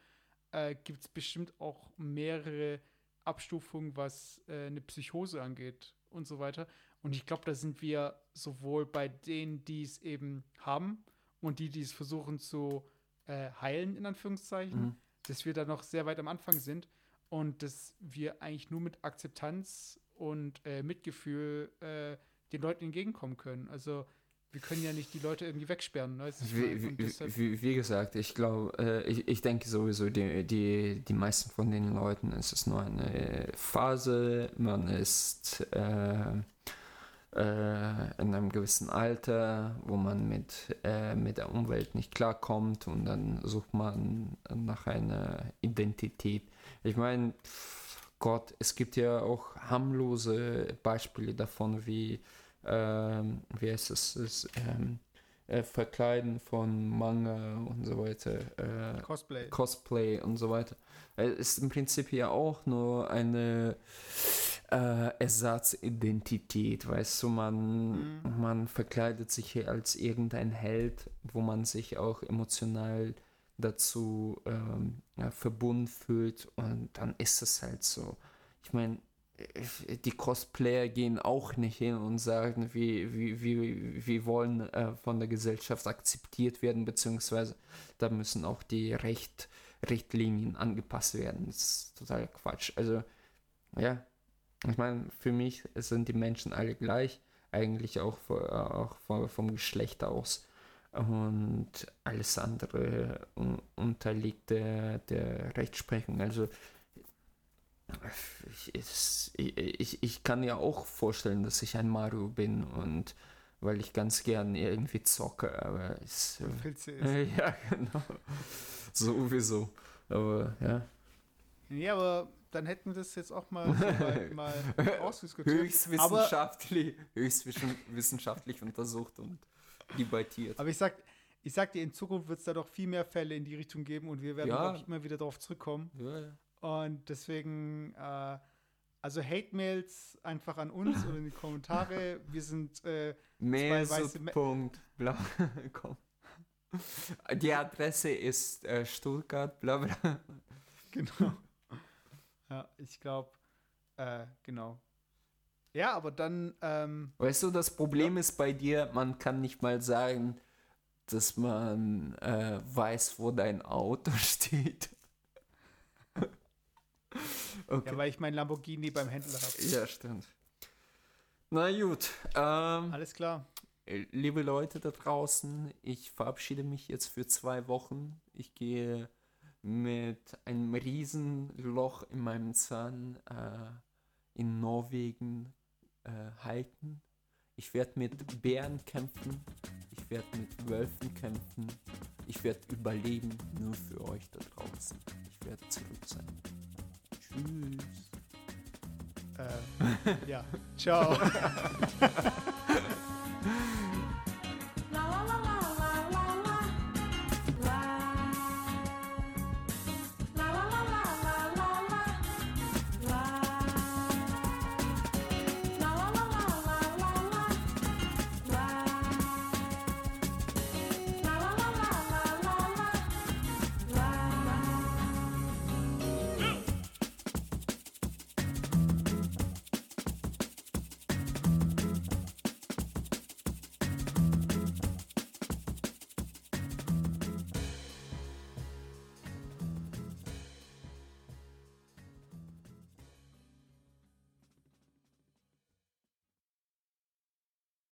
Speaker 1: äh, gibt es bestimmt auch mehrere Abstufungen, was äh, eine Psychose angeht und so weiter. Und ich glaube, da sind wir sowohl bei denen, die es eben haben und die, die es versuchen zu äh, heilen, in Anführungszeichen, mhm. dass wir da noch sehr weit am Anfang sind und dass wir eigentlich nur mit Akzeptanz und äh, Mitgefühl äh, den Leuten entgegenkommen können. Also wir können ja nicht die Leute irgendwie wegsperren. Ne?
Speaker 2: Wie, wie, wie, gesagt, ich glaube, äh, ich, ich denke sowieso, die, die, die meisten von den Leuten ist es nur eine Phase, man ist äh, äh, in einem gewissen Alter, wo man mit, äh, mit der Umwelt nicht klarkommt und dann sucht man nach einer Identität. Ich meine, Gott, es gibt ja auch harmlose Beispiele davon, wie ähm, wie heißt es, das, ähm, äh, Verkleiden von Manga und so weiter. Äh,
Speaker 1: Cosplay.
Speaker 2: Cosplay und so weiter. Es ist im Prinzip ja auch nur eine äh, Ersatzidentität, weißt du, man, mhm. man verkleidet sich hier als irgendein Held, wo man sich auch emotional dazu ähm, ja, verbunden fühlt und dann ist es halt so. Ich meine, die Cosplayer gehen auch nicht hin und sagen, wie, wie, wie, wie wollen äh, von der Gesellschaft akzeptiert werden, beziehungsweise da müssen auch die Recht, Richtlinien angepasst werden. Das ist total Quatsch. Also, ja, ich meine, für mich sind die Menschen alle gleich, eigentlich auch, auch vom Geschlecht aus. Und alles andere unterliegt der, der Rechtsprechung. Also, ich, ich, ich kann ja auch vorstellen, dass ich ein Mario bin und weil ich ganz gern irgendwie zocke, aber es, äh, *laughs* ja genau sowieso, aber ja.
Speaker 1: Ja, aber dann hätten wir das jetzt auch mal, so *laughs* mal, ausdiskutiert.
Speaker 2: Höchstwissenschaftlich, höchstwissenschaftlich untersucht und debattiert.
Speaker 1: Aber ich sag, ich sag dir, in Zukunft wird es da doch viel mehr Fälle in die Richtung geben und wir werden, ja. ich, immer wieder darauf zurückkommen. Ja, ja. Und deswegen, äh, also Hate-Mails einfach an uns oder in die Kommentare. Wir sind äh,
Speaker 2: Punkt, bla, *laughs* komm. Die Adresse ist äh, Stuttgart, bla bla.
Speaker 1: Genau. Ja, ich glaube, äh, genau. Ja, aber dann. Ähm,
Speaker 2: weißt du, das Problem ja. ist bei dir, man kann nicht mal sagen, dass man äh, weiß, wo dein Auto *laughs* steht. *laughs*
Speaker 1: Okay. Ja, weil ich mein Lamborghini beim Händler habe.
Speaker 2: Ja, stimmt. Na gut.
Speaker 1: Ähm, Alles klar.
Speaker 2: Liebe Leute da draußen, ich verabschiede mich jetzt für zwei Wochen. Ich gehe mit einem riesen Loch in meinem Zahn äh, in Norwegen äh, halten. Ich werde mit Bären kämpfen. Ich werde mit Wölfen kämpfen. Ich werde überleben, nur für euch da draußen. Ich werde zurück sein. Tschüss.
Speaker 1: Äh, ja, ciao. *laughs*